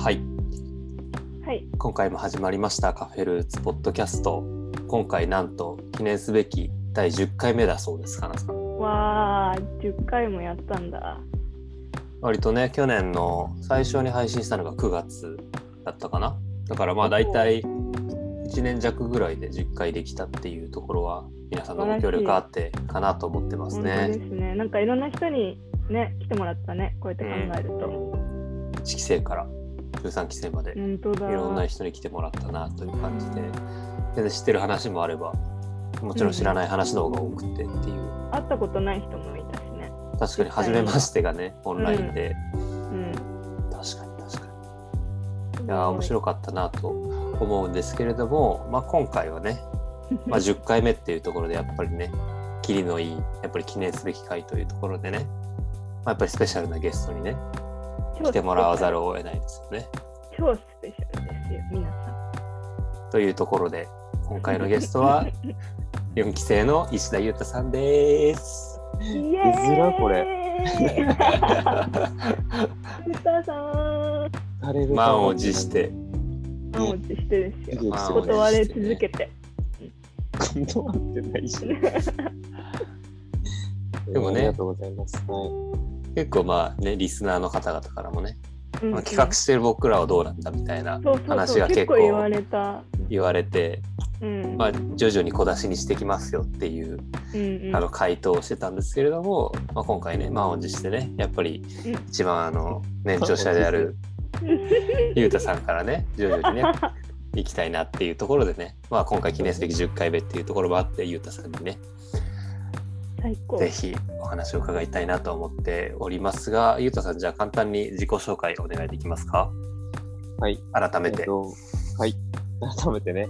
はい、はい。今回も始まりましたカフェルーツポッドキャスト。今回なんと記念すべき第10回目だそうです、かなさん。わあ、10回もやったんだ。割とね、去年の最初に配信したのが9月だったかな。だからまあ大体1年弱ぐらいで10回できたっていうところは皆さんのご協力あってかなと思ってます本当でね。すね。なんかいろんな人にね、来てもらったね。こうやって考えると。1期生から13期生まで。いろんな人に来てもらったなという感じで、全然知ってる話もあれば、もちろん知らない話の方が多くてっていう、会ったことない人もいたしね。確かに初めましてがね、オンラインで、うん。確かに確かに。いや面白かったなと思うんですけれども、まあ、今回はね、まあ、10回目っていうところでやっぱりね、キリのいい、やっぱり記念すべき回というところでね、まあ、やっぱりスペシャルなゲストにね、来てもらわざる。るを得ないですよね。超スペシャルですよ、皆さというところで、今回のゲストん。は4期生の石田裕太さんです。イエらこれ。ゆたさん。満を持して。満を持してですよ。断れ続けて。断ってないし。でもねありがとうございます。は結構まあね、リスナーの方々からもね、うんまあ、企画してる僕らはどうなんだみたいな話が結構言われた。言われて、うん。まあ、徐々に小出しにしてきますよっていう、うんうんあの回答をしてたんですけれども、まあ、今回ね満を持してねやっぱりうん一番あの年長者であるゆうたさんからね徐々にね 行きたいなっていうところでね、まあ、今回記念すべき10回目っていうところもあってゆうたさんにね。ぜひお話を伺いたいなと思っておりますがゆうたさんじゃあ簡単に自己紹介お願いできますか？い。はい。改めて、えっと、はい。改めてね。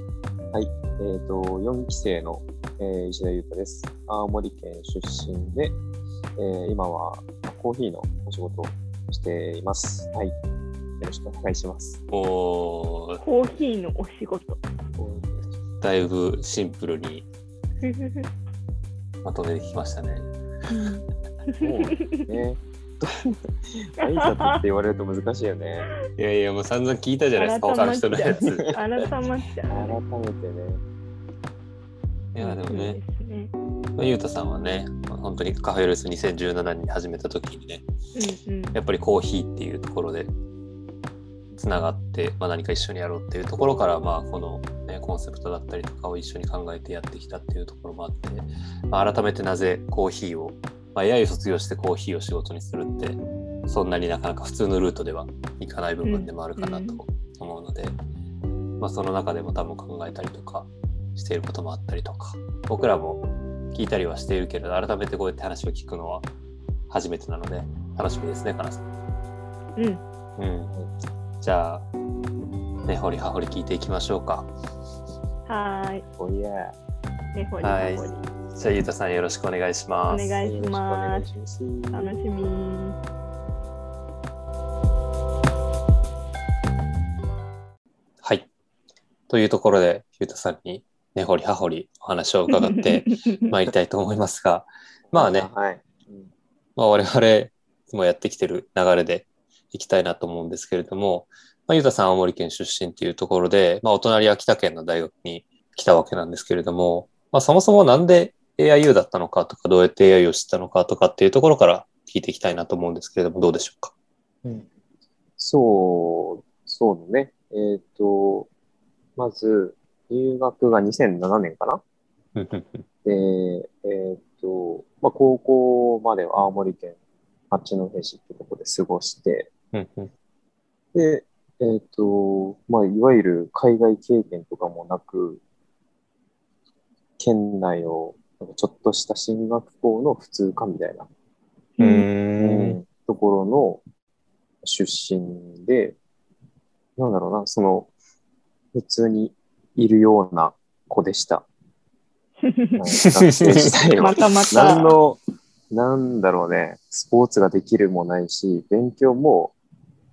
はい。えっ、と、4期生の、えー石田裕太です。青森県出身で、えー今はコーヒーのお仕事をしています。はい。よろしくお願いします。もうコーヒーのお仕事。だいぶシンプルに まとめてきましたね。そうね。挨拶って言われると難しいよね。いやいやもう散々聞いたじゃないですか他の人のやつ。い改まっちゃう。改めてね。やでもね。まあゆうたさんはね、まあ本当にカフェルース2017年に始めた時にね、うんうん。やっぱりコーヒーっていうところでつながって、まあ、何か一緒にやろうっていうところから、まあ、この、ね、コンセプトだったりとかを一緒に考えてやってきたっていうところもあって、まあ、改めてなぜコーヒーを、まあ、AI 卒業してコーヒーを仕事にするって、そんなになかなか普通のルートではいかない部分でもあるかなと思うので、まあ、その中でも多分考えたりとかしていることもあったりとか、僕らも聞いたりはしているけれど、改めてこうやって話を聞くのは初めてなので、楽しみですね、かなさん。うん。うん。じゃあ、ね、掘り葉掘り聞いていきましょうか。はーい。おいや。ねほりはいほり。じゃあ、ゆうたさんよろしくお願いしおます。願いします。いします。楽しみ。はい。というところで、ゆうたさんにね、掘り葉掘りお話を伺って 参りたいと思いますが、まあね、はい。うんまあ、我々いつもやってきてる流れでいきたいなと思うんですけれども、まあ、ゆうたさん青森県出身っていうところで、まあ、お隣秋田県の大学に来たわけなんですけれども、まあ、そもそもなんで AIU だったのかとか、どうやって AI を知ったのかとかっていうところから聞いていきたいなと思うんですけれども、どうでしょうか？そう、そうね。えっ、と、まず、入学が2007年かなうんうんうんで、えっ、と、まあ、高校までは青森県八戸市ってとこで過ごして、うんうんで、えっ、と、まあ、いわゆる海外経験とかもなく、県内のなんかちょっとした進学校の普通科みたいな、ううんんところの出身で、なんだろうな、その、普通にいるような子でした。はい学生時代はま。たまた。何の、なんだろうね、スポーツができるもないし、勉強も、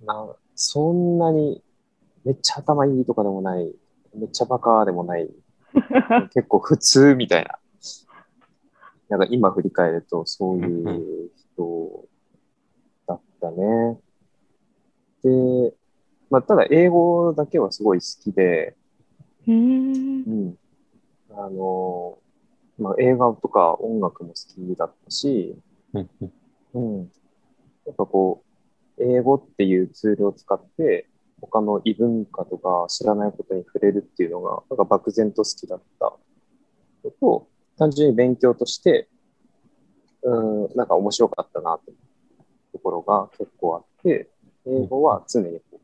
なそんなにめっちゃ頭いいとかでもない、めっちゃバカでもない、結構普通みたいな。なんか今振り返るとそういう人だったね。で、まあ、ただ英語だけはすごい好きで、うーんう。ん。あの、まあ、映画とか音楽も好きだったし、うんうんうん。やっぱこう、英語っていうツールを使って、他の異文化とか知らないことに触れるっていうのが、なんか漠然と好きだったのと、単純に勉強として、うん、なんか面白かったなってところが結構あって、英語は常に好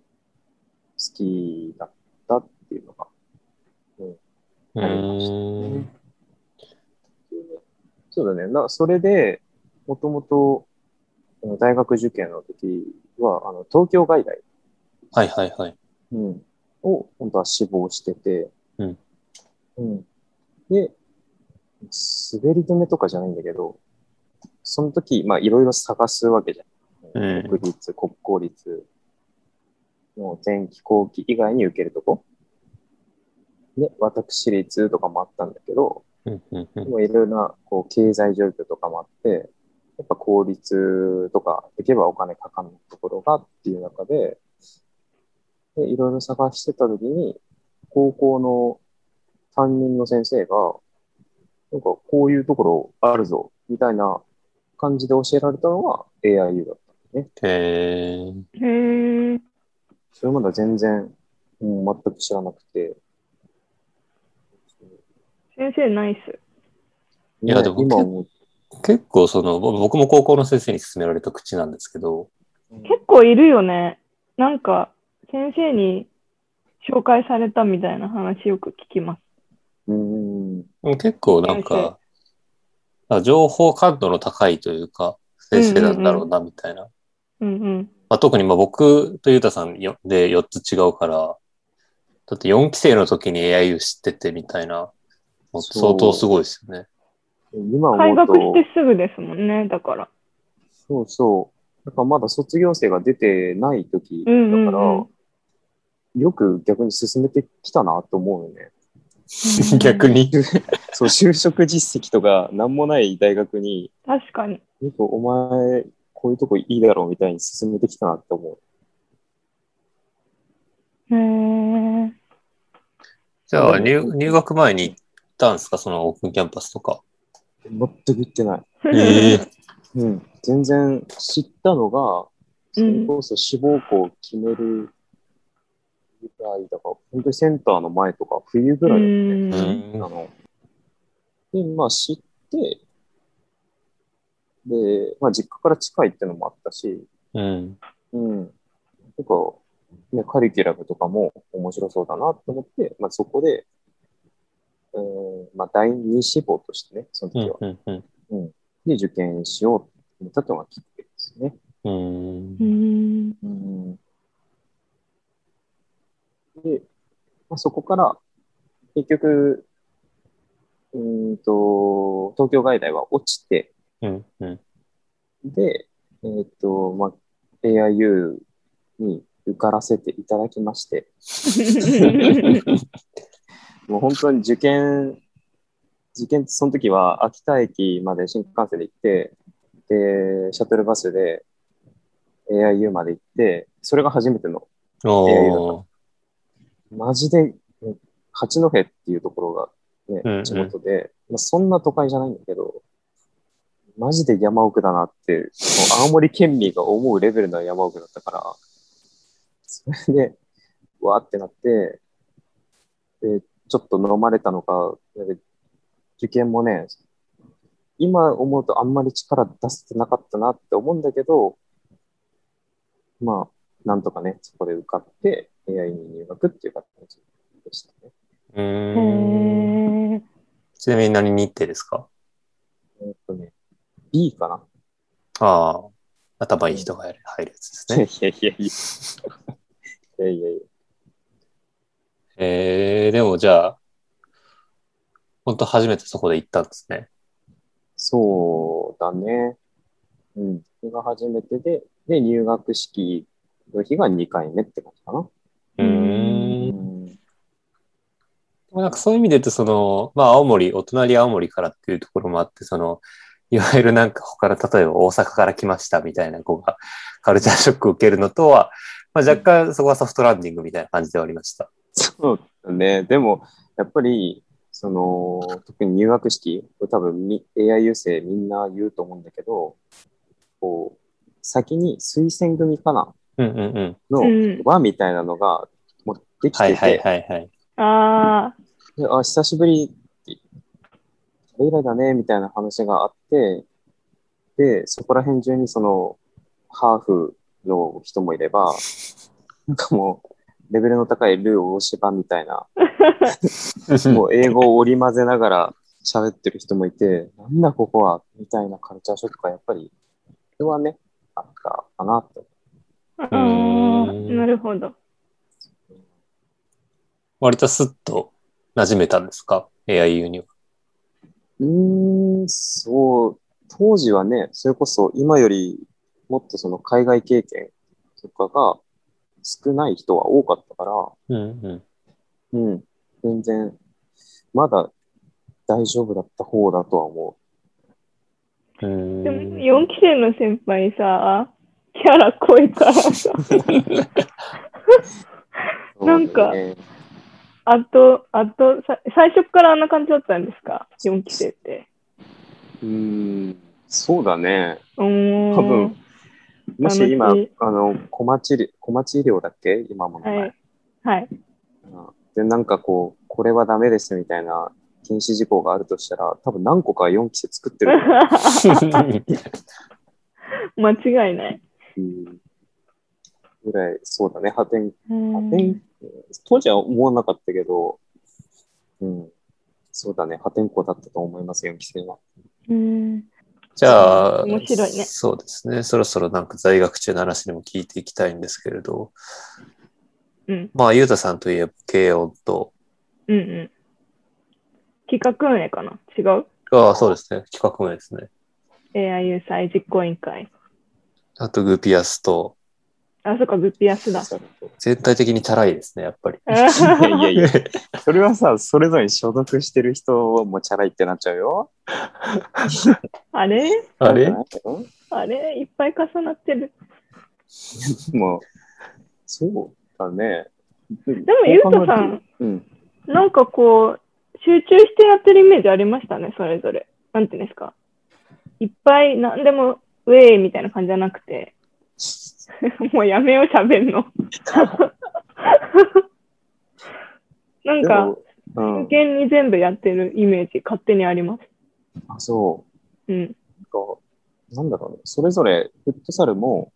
きだったっていうのがうありました。そうだね。な、それで、もともと、あの大学受験の時は、あの、東京外大、はいはいはい。うん、を、本当は志望してて、うん。うん。で、滑り止めとかじゃないんだけど、その時、まあ、いろいろ探すわけじゃん。うん国立、国公立の前期後期以外に受けるとこ。で、私立とかもあったんだけど、うんうんうんもういろいろなこう経済状況とかもあって、やっぱ公立とか行けばお金かかんないところがっていう中で、でいろいろ探してた時に、高校の担任の先生が、なんかこういうところあるぞ、みたいな感じで教えられたのが AIU だったね。へーへえ。それまでは全然、うん、全く知らなくて。先生ナイス。いやでも今思う結構その、ぼ僕も高校の先生に勧められた口なんですけど、結構いるよね。なんか、先生に紹介されたみたいな話よく聞きます。うん。結構なん先か、あ情報感度の高いというか、先生なんだろうなみたいな。うんうん。まあ、特にまあ僕とゆうたさんよで4つ違うから、だって4期生の時に AIU 知っててみたいな、相当すごいですよね。今思開うと、学してすぐですもんね、だから。そうそう。だからまだ卒業生が出てない時だうんうんから、うんよく逆に進めてきたなと思うよね。逆に？そう、就職実績とか何もない大学に、確かに。よくお前、こういうとこいいだろうみたいに進めてきたなって思う。へえ。じゃあ入、入学前に行ったんですか？そのオープンキャンパスとか。全く言ってない。ええうん。全然知ったのが、それこそ志望校を決めるぐらいだから、本当にセンターの前とか冬ぐうらいだったね。で、まあ知って、で、まあ実家から近いってのもあったし、うん。うん。なんか、ね、カリキュラムとかも面白そうだなと思って、まあそこで、うん、まあ第二志望としてね、そのうん時は。。うん。うん。で、受験しようと思ったのがきっかけですね。うんう。ん。うん。で、まあ、そこから、結局、うーんと、東京外大は落ちて、うん。うん。で、えっ、と、まあ、AIU に受からせていただきまして、もう本当に受験、受験、その時は秋田駅まで新幹線で行って、で、シャトルバスで AIU まで行って、それが初めての、おー。マジで、うん八戸っていうところがうんうんね、地元で、まあ、そんな都会じゃないんだけど、マジで山奥だなって、青森県民が思うレベルの山奥だったから、それで、わーってなって、で、ちょっと飲まれたのか、で受験もね、今思うとあんまり力出せてなかったなって思うんだけど、まあ、なんとかね、そこで受かって、AI に入学っていう形でしたね。うへん。え。ちなみに何日程ですか？えっとね、B かなああ。頭いい人が入るやつですね。いやいやいや。いやいやいや。えー、でもじゃあ、本当初めてそこで行ったんですね。そうだね。うん。それが初めてで、で、入学式の日が2回目って感じかな。う。ん。でもなんかそういう意味で言うと、その、まあ青森、お隣青森からっていうところもあって、その、いわゆるなんか他の、例えば大阪から来ましたみたいな子がカルチャーショックを受けるのとは、まあ、若干そこはソフトランディングみたいな感じではありました。そうだね。でも、やっぱり、その、特に入学式、多分み AI 優生みんな言うと思うんだけど、こう、先に推薦組かな？うんうんうん。のうん輪みたいなのが、もうできてて、はいはいはいはい。あであ、久しぶりって、それ以来だね、みたいな話があって、で、そこら辺中にその、ハーフの人もいれば、なんかもう、レベルの高いルー大芝みたいな、もう英語を織り交ぜながら喋ってる人もいて、なんだここは、みたいなカルチャーショックがやっぱり、それはね、あったかなと。あ、ああ、なるほど。割とスッと馴染めたんですか ?AIU には。うーん、そう、当時はね、それこそ今よりもっとその海外経験とかが少ない人は多かったから、うんうん。うん、全然、まだ大丈夫だった方だとは思うーでも、ん4期生の先輩さ、キャラ濃いからさ、う。なんかねあと、あと、さ最初からあんな感じだったんですか ?4 期生って。うーん、そうだね。多分もし今、あの、小町り、小町医療だっけ？今もの前、はい。はい。うんで、なんかこう、これはダメですみたいな禁止事項があるとしたら、多分何個か4期生作ってる。間違いない。うんぐらい、そうだね、破天、うん破天、当時は思わなかったけど、うん、そうだね、破天荒だったと思います、4期生は。うんじゃあ、面白いねそうですね。そろそろなんか在学中の話にも聞いていきたいんですけれど、うんまあ、ゆうたさんといえば、慶応と、うんうん。企画運営かな？違う？ああ、そうですね。企画名ですね。?AIU 祭実行委員会。あと、グピアスと、あ、そっか、グッピアスだ。全体的にチャラいですね、やっぱり。いやいや、それはさ、それぞれに所属してる人もチャラいってなっちゃうよ。あれ？あれ？うんあれ？いっぱい重なってる。もう、そうだね。ででも、ゆうとさん、うん。なんかこう、集中してやってるイメージありましたね、それぞれ。なんていうんですか。いっぱい、なんでも、ウェイみたいな感じじゃなくて、もうやめよう、喋んの。なんか、でも、うん。真剣に全部やってるイメージ、勝手にあります。あ、そう。うん。なんか、なんだろうね。それぞれ、フットサルも、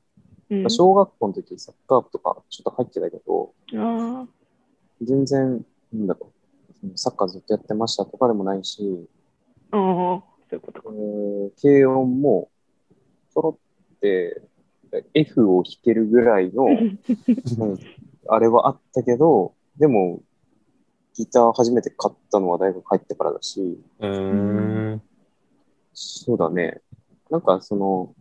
うん、小学校の時サッカー部とかちょっと入ってたけど、あ全然、なんだろう。サッカーずっとやってましたとかでもないし、あ、そういうことえか。ー軽音も、ちょろって、F を弾けるぐらいの、うんあれはあったけど、でも、ギター初めて買ったのは大学入ってからだし、う。そうだね。なんかその、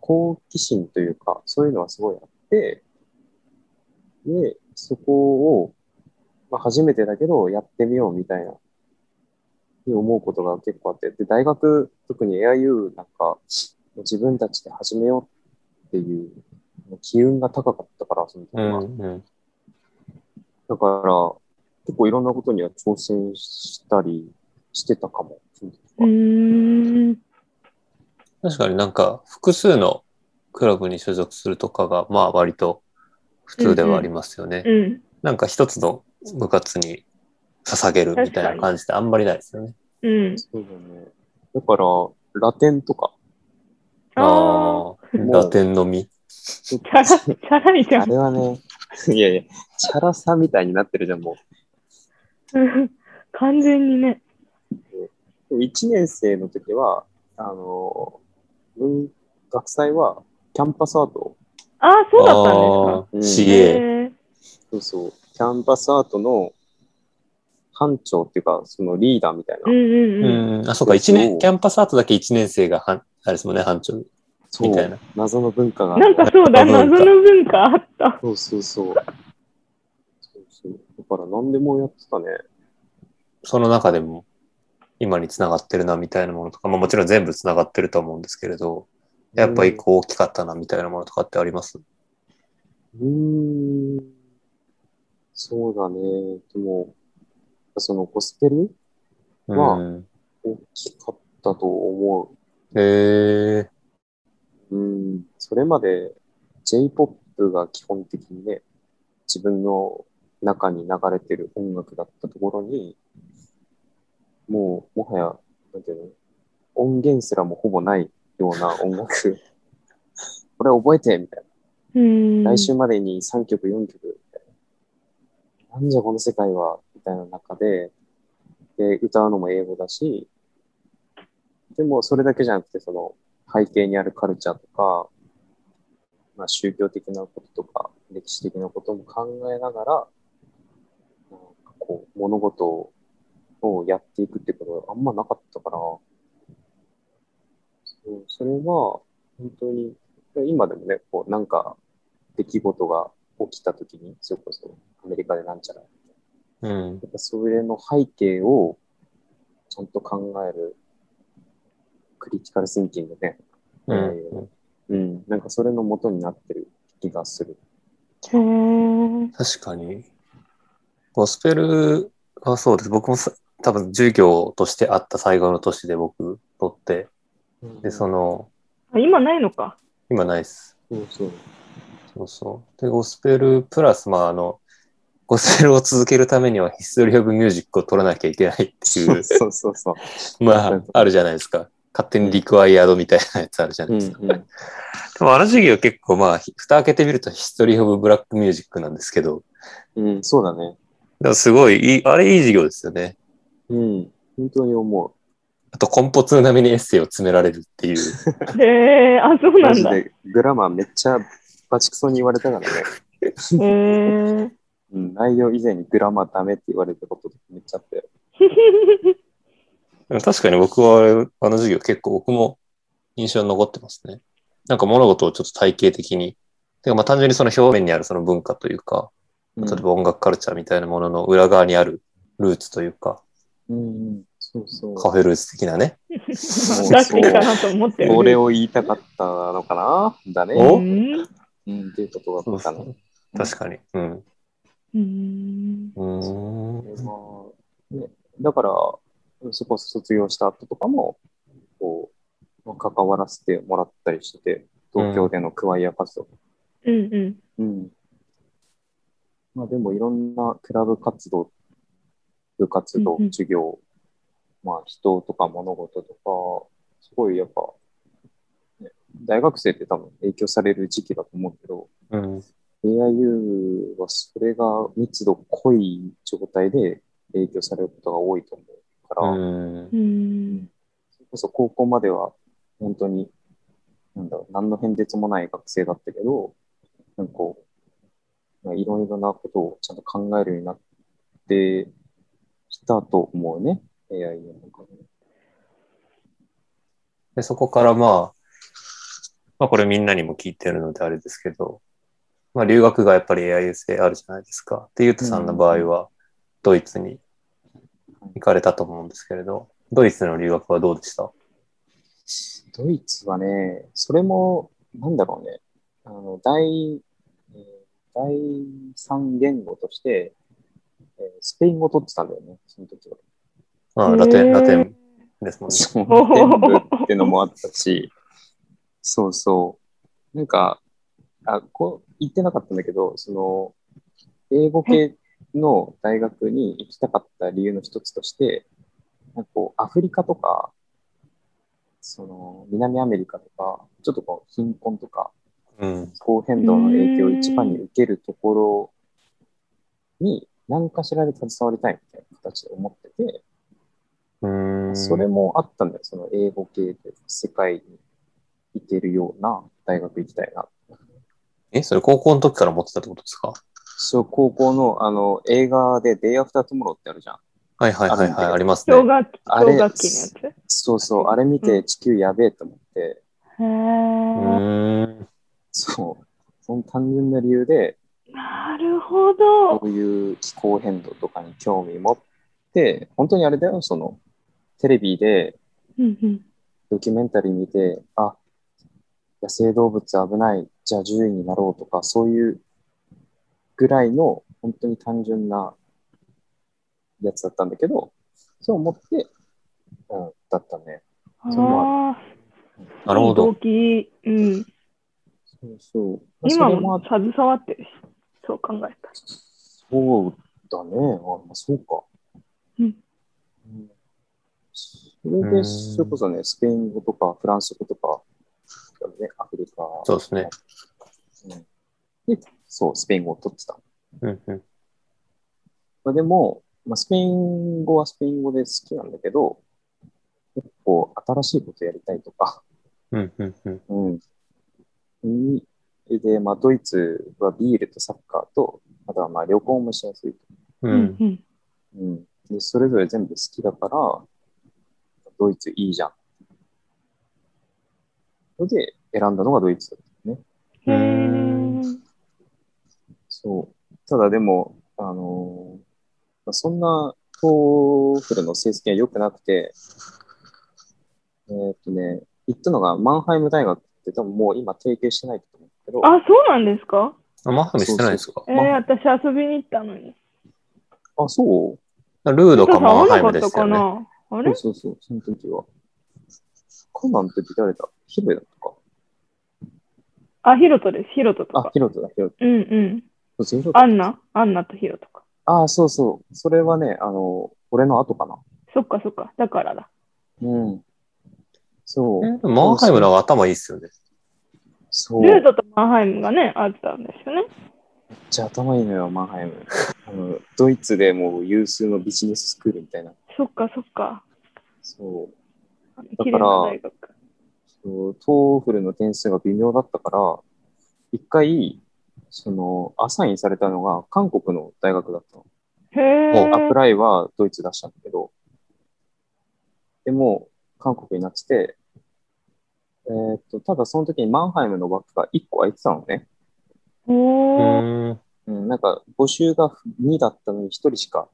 好奇心というか、そういうのはすごいあって、で、そこを、まあ、初めてだけどやってみようみたいな、に思うことが結構あって、で、大学、特に AIU なんか、自分たちで始めようっていう、機運が高かったから、その時うは。んうん。だから、結構いろんなことには挑戦したりしてたかも。そ。確かになんか、複数のクラブに所属するとかが、まあ割と普通ではありますよね。うん。なんか一つの部活に捧げるみたいな感じであんまりないですよね。うん。そうだね。だから、ラテンとか、ああ、ラテンのみ。チャラ、チャラいじゃあん。れはね、いやいや、チャラさみたいになってるじゃん、もうん 完全にね。う。1年生の時は、あの、文化祭はキャンパスアート、ああ、そうだったんうんですか。ああ、CA。へえそうそう、キャンパスアートの班長っていうか、そのリーダーみたいな。うんうんうん。うん、あ、そうか、一年、キャンパスアートだけ1年生がはん、あれですもんね、班長。そうみたいな謎の文化が。なんかそうだ、謎の文化あった。そうそうそう。そうそう。だから何でもやってたね。その中でも、今につながってるな、みたいなものとか、まあもちろん全部つながってると思うんですけれど、やっぱ一個大きかったな、みたいなものとかってあります？うーん。そうだね。でも、そのゴスペルまあうん大きかったと思へえ。う。うん。それまで J-POP が基本的にね、自分の中に流れてる音楽だったところに、もう、もはや、なんていうの、音源すらもほぼないような音楽。これ覚えてみたいな。うん。来週までに3曲、4曲、みたいな。なんじゃこの世界は、みたいな中で、で、歌うのも英語だし、でもそれだけじゃなくて、その背景にあるカルチャーとか、まあ宗教的なこととか、歴史的なことも考えながら、なんかこう、物事をやっていくってことがあんまなかったから、そうそれは、本当に、今でもね、こう、なんか、出来事が起きたときに、それこそアメリカでなんちゃら、うん。やっぱそれの背景をちゃんと考えるクリティカルシンキングね。うん。うん。なんかそれの元になってる気がする。へー確かに。ゴスペルはそうです。僕もさ多分授業としてあった最後の年で僕取って、で、その、あ今ないのか。今ないっす。そうそう。そうそう。で、ゴスペルプラス、まあ、あの、ゴスペルを続けるためにはヒストリー・オブ・ミュージックを取らなきゃいけないっていう、そうそうそう。まあ、あるじゃないですか。勝手にリクワイアードみたいなやつあるじゃないですか。うんうん。でもあの授業結構まあ、ひ蓋開けてみるとヒストリー・オブ・ブラック・ミュージックなんですけど、うん、そうだね。だからすごいいい、あれいい授業ですよね。うん。本当に思あと、コンポ通並みにエッセイを詰められるっていう。へえ、あ、そうう。なんだ。へマジで、グラマーめっちゃバチクソに言われたからね。え。うん、内容以前にグラマーダメって言われたことめっちゃあったよ。でも確かに僕はあれあの授業結構僕も印象に残ってますね。なんか物事をちょっと体系的に、てかまあ単純にその表面にあるその文化というか、うん例えば音楽カルチャーみたいなものの裏側にあるルーツというか、うんうん、そうそう。カフェルーツ的なね。出してきたなと思ってる。これを言いたかったのかな？だね。お？うんうん、っていうことだったの。確かに。うん。うん。うーん。まあね、だから、そこ卒業した後とかも、こう、関わらせてもらったりしてて、東京でのクワイア活動。うんうん。うん。まあでもいろんなクラブ活動、部活動うんうん、授業、まあ人とか物事とか、すごいやっぱ、ね、大学生って多分影響される時期だと思うけど、うん。AIU はそれが密度濃い状態で影響されることが多いと思うから、うん。うん。それこそ高校までは本当に、なんだろう、何の変哲もない学生だったけど、なんかこう、まあいろいろなことをちゃんと考えるようになってきたと思うね、AI の中で。で、そこからまあ、まあこれみんなにも聞いてるのであれですけど、まあ留学がやっぱり AI 性あるじゃないですか。で、ゆうとさんの場合はドイツに行かれたと思うんですけれど、ドイツの留学はどうでした？ドイツはね、それも、なんだろうね、あの、第、えー第三言語として、えースペイン語を取ってたんだよね、その時は。まあ、ラテン、ラテンですもんね。そう、お ー全部ってのもあったし、そうそう。なんか、あ、こう、言ってなかったんだけど、その、英語系の大学に行きたかった理由の一つとして、なんかこう、アフリカとか、その、南アメリカとか、ちょっとこう、貧困とか、うん。気候変動の影響を一番に受けるところに、何かしらで携わりたいみたいな形で思ってて、うーん。それもあったんだよ。その英語系で世界に行けるような大学行きたいな。え、それ高校の時から持ってたってことですか？そう、高校のあの映画で Day After Tomorrow ってあるじゃん。はいはいはいはい、ありますね。小学期、あれ小学期のやそうそう、あれ見て地球やべえと思って、つ。へうえ。ーん。そう、その単純な理由で、なるほどこ。ういう気候変動とかに興味持って、本当にあれだよ、その、テレビでうんうん。ドキュメンタリー見て、あ、野生動物危ない、じゃあ獣医になろうとか、そういうぐらいの本当に単純なやつだったんだけど、そう思って、うん、だったね。そああ、なるほど動。機、うん。そうそう。今も携わってるし、そう考えたら。そうだね。あまあ、そうか。うんうんそれで、それこそね、スペイン語とかフランス語とか、ね、アフリカ。そうですね。うん。で、そう、スペイン語を取ってた。うんうん。まあ、でも、まあ、スペイン語はスペイン語で好きなんだけど、結構新しいことやりたいとか、うんうんうん。うん。にで、まあ、ドイツはビールとサッカーと、あとはまあ旅行もしやすいと。うん。うん。で、それぞれ全部好きだから、ドイツいいじゃん。それで選んだのがドイツそう。ただでも、あのーまあ、そんな TOEFL の成績が良くなくて、えーっとね、行ったのがマンハイム大学って多分もう今提携してないと思うけど、あ、そうなんですか？あ、マハミしてないですか？えー、私遊びに行ったのに。あ、そう？ルードかマンハイわなかったかムですよね。なあれ？そうそうそう、その時は。カナンの時誰だ？ヒロだったか。あ、ヒロトです。ヒロトとか、。あヒロトだ、ヒロト。うんうん。そうそうヒロトアンナ？アンナとヒロとか。あ、そうそう。それはね、あの、俺の後かな。そっかそっか。だからだ。うん。そう。えマンハイムの頭いいっすよね。そう。ルードとマンハイムがね、あったんですよね。めっちゃ頭いいのよ、マンハイム。あのドイツでもう有数のビジネススクールみたいな。そっかそっか。そう。あのら。そう TOEFL の点数が微妙だったから、一回、その、アサインされたのが韓国の大学だったの。へえ。アプライはドイツ出したんだけど、でも、韓国になってて、えーっと、ただその時にマンハイムの枠が1個空いてたのね。うおー。ーん。うん、なんか募集が2だったのに1人しか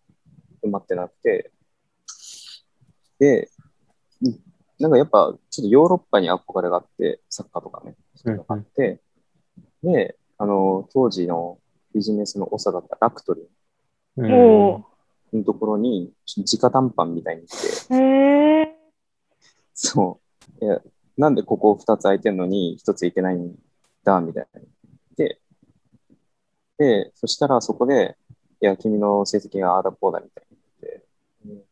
埋まってなくて、で、うんなんかやっぱちょっとヨーロッパに憧れがあって、サッカーとかね、そういうのがあって、で、あの、当時のビジネスの長だったラクトリうんおのところに、直談判みたいにして。そう、いや、なんでここ2つ空いてんのに1ついけないんだ、みたいな。で、で、そしたらそこで、いや、君の成績がああだこうだみたいに言って、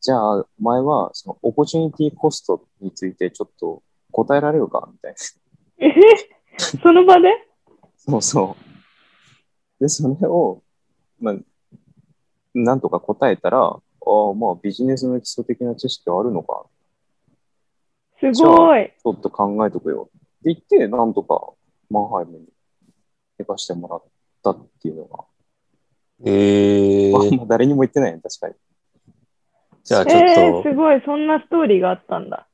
じゃあ、お前は、その、オポチュニティコストについてちょっと答えられるかみたいな。えその場で？そうそう。で、それを、まあ、なんとか答えたら、ああ、まあ、ビジネスの基礎的な知識はあるのか。すごい。ちょっと考えとくよ。って言って、なんとかマンハイムに行かしてもらったっていうのが、えまあ、ー、まあ誰にも言ってないね、確かに。じゃあちょっえと、ー、すごい。そんなストーリーがあったんだ。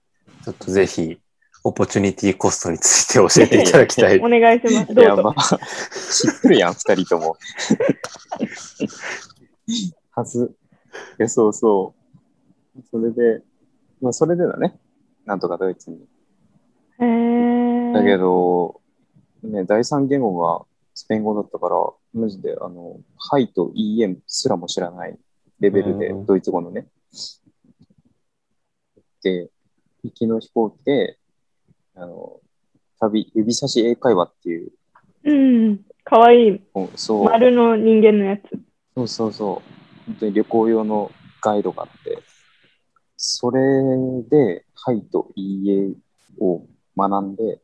ちょっとぜひ、オポチュニティコストについて教えていただきたい お。願いします。いや、どうぞ。まあ、知ってるやん、二人とも。はず。いや、そうそう。それで、まあ、それでだね。なんとかドイツに。へえ。だけど、ね、第三言語がスペイン語だったから、マジで、あの、はいと EM すらも知らないレベルでうん、ドイツ語のね。で、行きの飛行機で、あの、旅、指差し英会話っていう、うん。かわいい。そう、丸の人間のやつ。そうそうそう、本当に旅行用のガイドがあって、それで、はいといいえを学んで、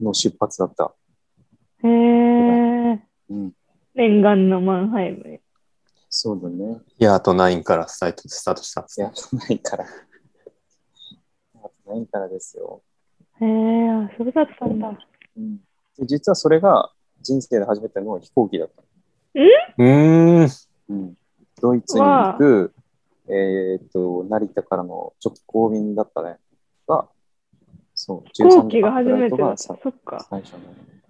の出発だった。へえ。うん。念願のマンハイムへ。そうだね。いや、あと9からスタートスタートしたんですいねや、ないから。ないからですよ。へえ、あ、そうだったんだ。うん、で実はそれが人生で初めての飛行機だった。うーん。うん、ドイツに行く、えーっと、成田からの直行便だったね。が、そう、飛行機が初めてだった。そっか。最初の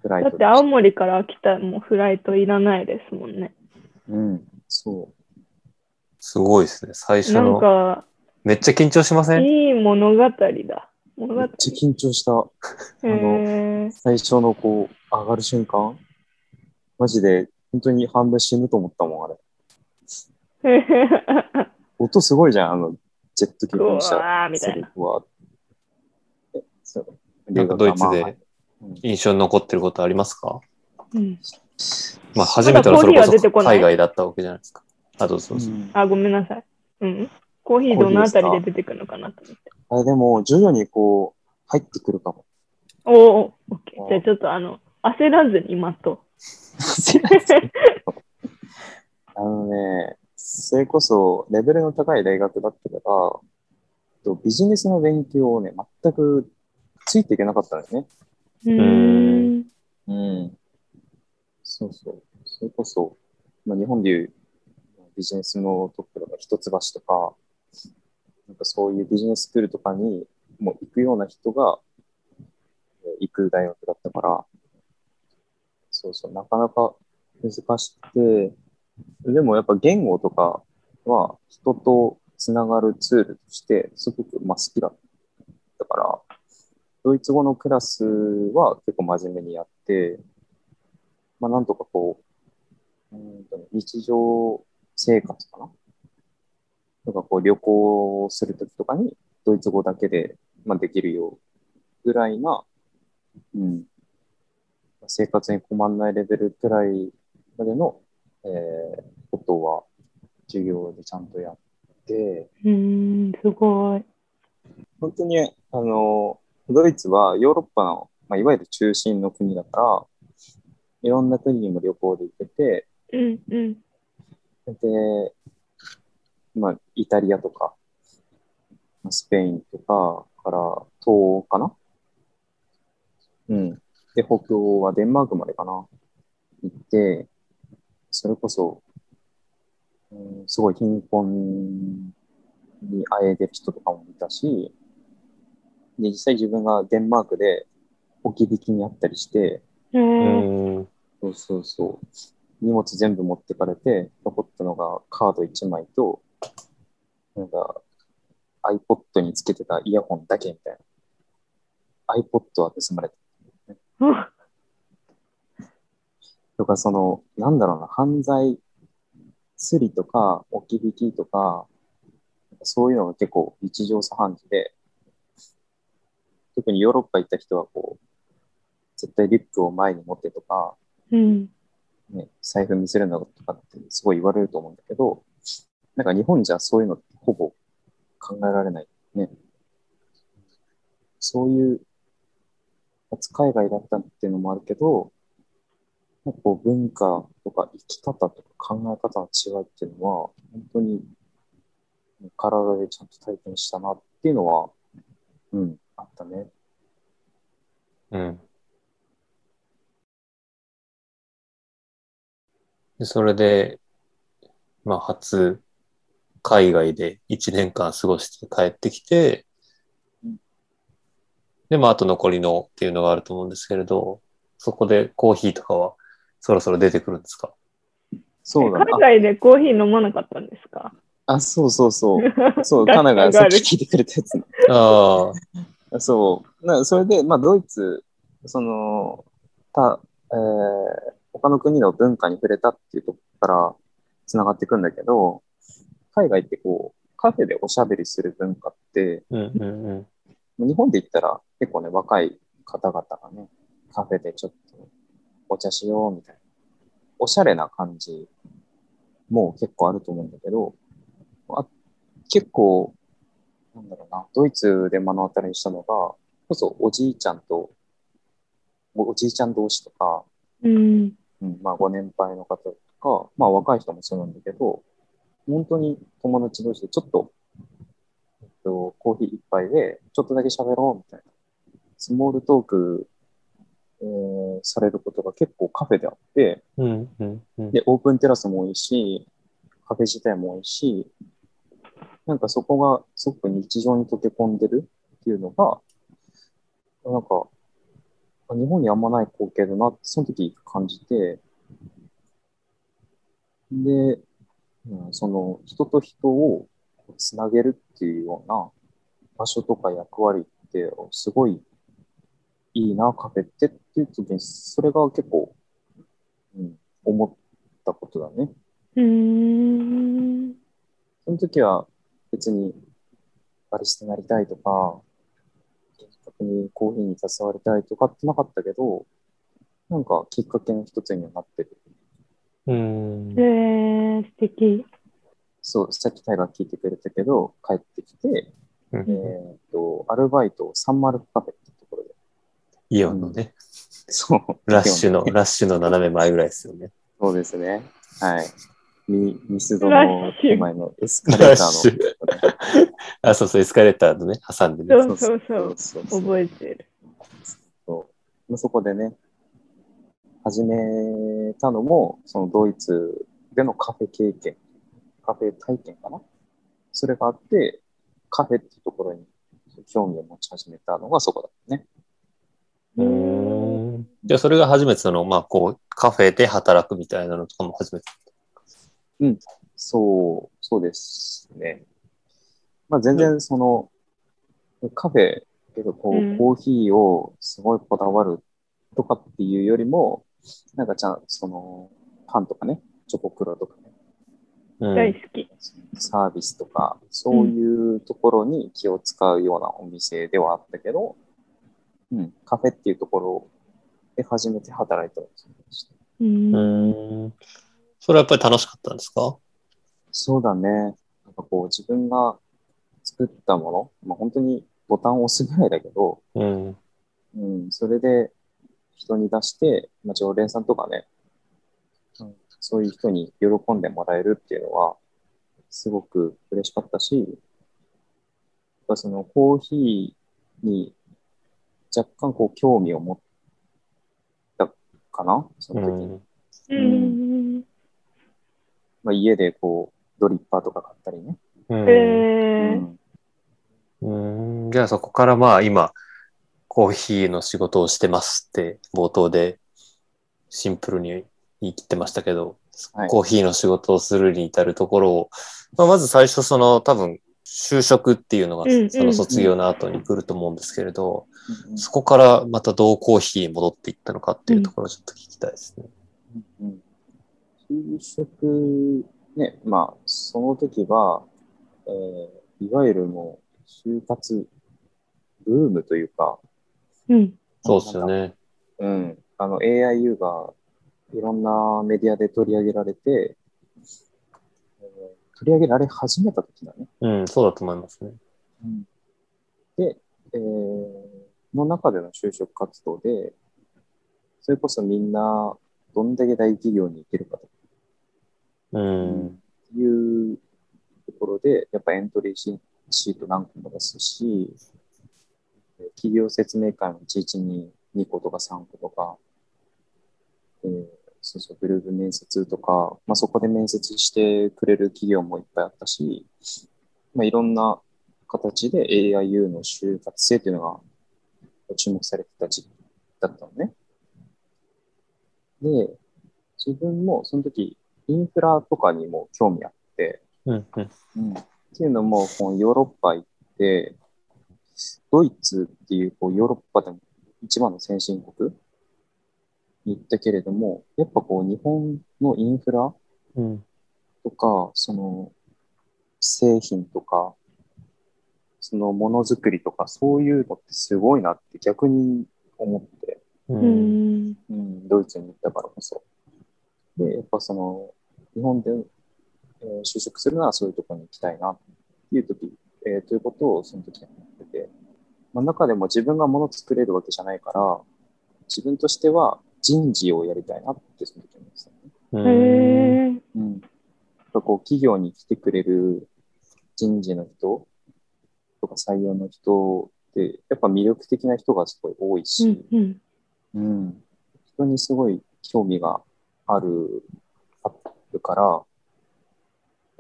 フライトだって青森から来たもうフライトいらないですもんね。うん、そすごいですね。最初なんの。か、めっちゃ緊張しません？いい物語だ。物う。語めっ。ちゃ緊張した。へえ。最初のこう、上がる瞬間、マジで、本当に半分死ぬと思ったもん、あれ。音すごいじゃん、あの、ジェット機う噴射。わーみたいな。セリフは。えそうなんかドイツでうん印象に残ってることありますか？うんまあ初めてのそれこそ出てこない？海外だったわけじゃないですか。あ、どうぞどうぞ。うんあ、ごめんなさい。うん。コーヒーどのあたりで出てくるのかなと思って。あでも、徐々にこう、入ってくるかも。おお、オッケー。じゃあちょっとあの、焦らずに待と あのね、それこそレベルの高い大学だったから、とビジネスの勉強をね、全くついていけなかったんですね。う。ん。うん。そうそう。それこそ、まあ、日本でいうビジネスのトップとか一橋とか、なんかそういうビジネススクールとかにもう行くような人が行く大学だったから、そうそう、なかなか難しくて、でもやっぱ言語とかは人とつながるツールとしてすごくまあ好きだったから、ドイツ語のクラスは結構真面目にやって、まあなんとかこう、うんと日常生活かなとかこう旅行するときとかにドイツ語だけで、まあ、できるよぐらいな、うん、生活に困らないレベルくらいまでの、えーことは授業でちゃんとやって、うーん、すごい。本当に、あの、ドイツはヨーロッパの、まあ、いわゆる中心の国だから、いろんな国にも旅行で行けて、うん、うん。で、まあ、イタリアとか、まあスペインとかから東欧かな？うん。で、北欧はデンマークまでかな？行って、それこそ、うん、すごい貧困にあえでる人とかもいたし、で、実際自分がデンマークで置き引きにあったりして、へうーん。そうそうそう。荷物全部持ってかれて、残ったのがカード1枚と、なんか iPod につけてたイヤホンだけみたいな。iPod は盗まれた。う んとか、その、なんだろうな、犯罪、スリとか置き引きとかそういうのが結構日常茶飯事で、特にヨーロッパ行った人はこう、絶対リュックを前に持ってとか、うん。ね、財布見せるのとかってすごい言われると思うんだけど、なんか日本じゃそういうのってほぼ考えられないね。そういう、初海外だったっていうのもあるけど、こう文化とか生き方とか考え方の違いっていうのは、本当に体でちゃんと体験したなっていうのは、うん、あったね。うん。で、それで、まあ、初、海外で1年間過ごして帰ってきてうん、で、まあ、あと残りのっていうのがあると思うんですけれど、そこでコーヒーとかはそろそろ出てくるんですか？そうだね。海外でコーヒー飲まなかったんですか？あ、あそうそうそう。そう、ガカナがさっき聞いてくれたやつね。ああ、そう。なそれで、まあ、ドイツ、その、た、えー、他の国の文化に触れたっていうところから繋がっていくんだけど、海外ってこう、カフェでおしゃべりする文化って、うんうんうん。日本で言ったら結構ね、若い方々がね、カフェでちょっとお茶しようみたいな、おしゃれな感じも結構あると思うんだけど、あ結構、なんだろうな、ドイツで目の当たりにしたのが、こそおじいちゃんと、おおじいちゃん同士とか、うん。うん、まあご年配の方とか、まあ若い人もそうなんだけど、本当に友達同士でちょっと、えっと、コーヒー一杯でちょっとだけ喋ろうみたいな、スモールトーク、えーされることが結構カフェであって、うんうんうん。で、オープンテラスも多いし、カフェ自体も多いし、なんかそこがすごく日常に溶け込んでるっていうのが、なんか、あ日本にあんまない光景だなって、その時感じて、で、うん、その人と人をつなげるっていうような場所とか役割って、すごいいいな、カフェってっていう時に、それが結構、うん、思ったことだね。うーん。その時は別にバリスタになりたいとか、明確にコーヒーに携わりたいとかってなかったけど、なんかきっかけの一つにはなってる。うんえ。ー、素敵。そう、さっきタイが聞いてくれたけど、帰ってきて、うんえっと、アルバイトをサンマルクカフェってところで。イオンのね、そう。ラッシュの、ラッシュの斜め前ぐらいですよね。そうですね。はい。ミミスドラの手前のエスカレーターュあ、そうそう、エスカレーターのね、挟んでね。そうの。そうそう。そうそう覚えてる。そうそこでね、始めたのも、そのドイツでのカフェ経験、カフェ体験かな？それがあって、カフェっていうところに興味を持ち始めたのがそこだったね。うーん。じゃあ、それが初めてその、まあ、こう、カフェで働くみたいなのとかも初めて？そう、そうですね。まあ全然その、カフェけどこう、うんコーヒーをすごいこだわるとかっていうよりも、なんかちゃん、その、パンとかね、チョコクロとかね、うん大好き。サービスとか、そういうところに気を使うようなお店ではあったけど、うん、カフェっていうところで初めて働いたんですうん。それはやっぱり楽しかったんですか？そうだね。なんかこう自分が作ったもの、まあ、本当にボタンを押すぐらいだけど、うん。うん、それで人に出して、まあ、常連さんとかね、うん、そういう人に喜んでもらえるっていうのは、すごく嬉しかったし、やっぱそのコーヒーに若干こう興味を持ったかな、その時に。うん。うん。まあ、家でこう、ドリッパーとか買ったりね。うんうんじゃあそこからまあ今、コーヒーの仕事をしてますって冒頭でシンプルに言い切ってましたけど、はい。コーヒーの仕事をするに至るところを、まあ、まず最初その多分就職っていうのがうんうんその卒業の後に来ると思うんですけれど、うんそこからまたどうコーヒーに戻っていったのかっていうところをちょっと聞きたいですね。うん。就職、ね、まあ、その時は、えーいわゆるもう、就活ブームというか、そうですよね。うん、あの AIU がいろんなメディアで取り上げられて、えー取り上げられ始めた時だね。うん、そうだと思いますね。で、えーの中での就職活動で、それこそみんなどんだけ大企業に行けるかとうん。いうところで、やっぱエントリーシシート何個も出すし、えー企業説明会も1日に2個とか3個とか、えーそうそう、グループ面接とか、まあ、そこで面接してくれる企業もいっぱいあったし、まあ、いろんな形で AIU の就活生というのが注目されてた時期だったのね。で、自分もその時、インフラとかにも興味あって、うん、うん。うん、っていうのも、このヨーロッパ行って、ドイツっていうこうヨーロッパでも一番の先進国に行ったけれども、やっぱこう日本のインフラうん。とか、その製品とか、そのものづくりとか、そういうのってすごいなって逆に思って、う。うんん。うん、ドイツに行ったからこそ。で、やっぱその、日本で、えー就職するならそういうところに行きたいなっていう時、えーということをその時に思ってて、まあ、中でも自分が物作れるわけじゃないから、自分としては人事をやりたいなってその時思ってたのね。うん。へえ。うん。やっぱこう、企業に来てくれる人事の人とか採用の人って、やっぱ魅力的な人がすごい多いし、うんうん。うん。人にすごい興味がある、あるから、や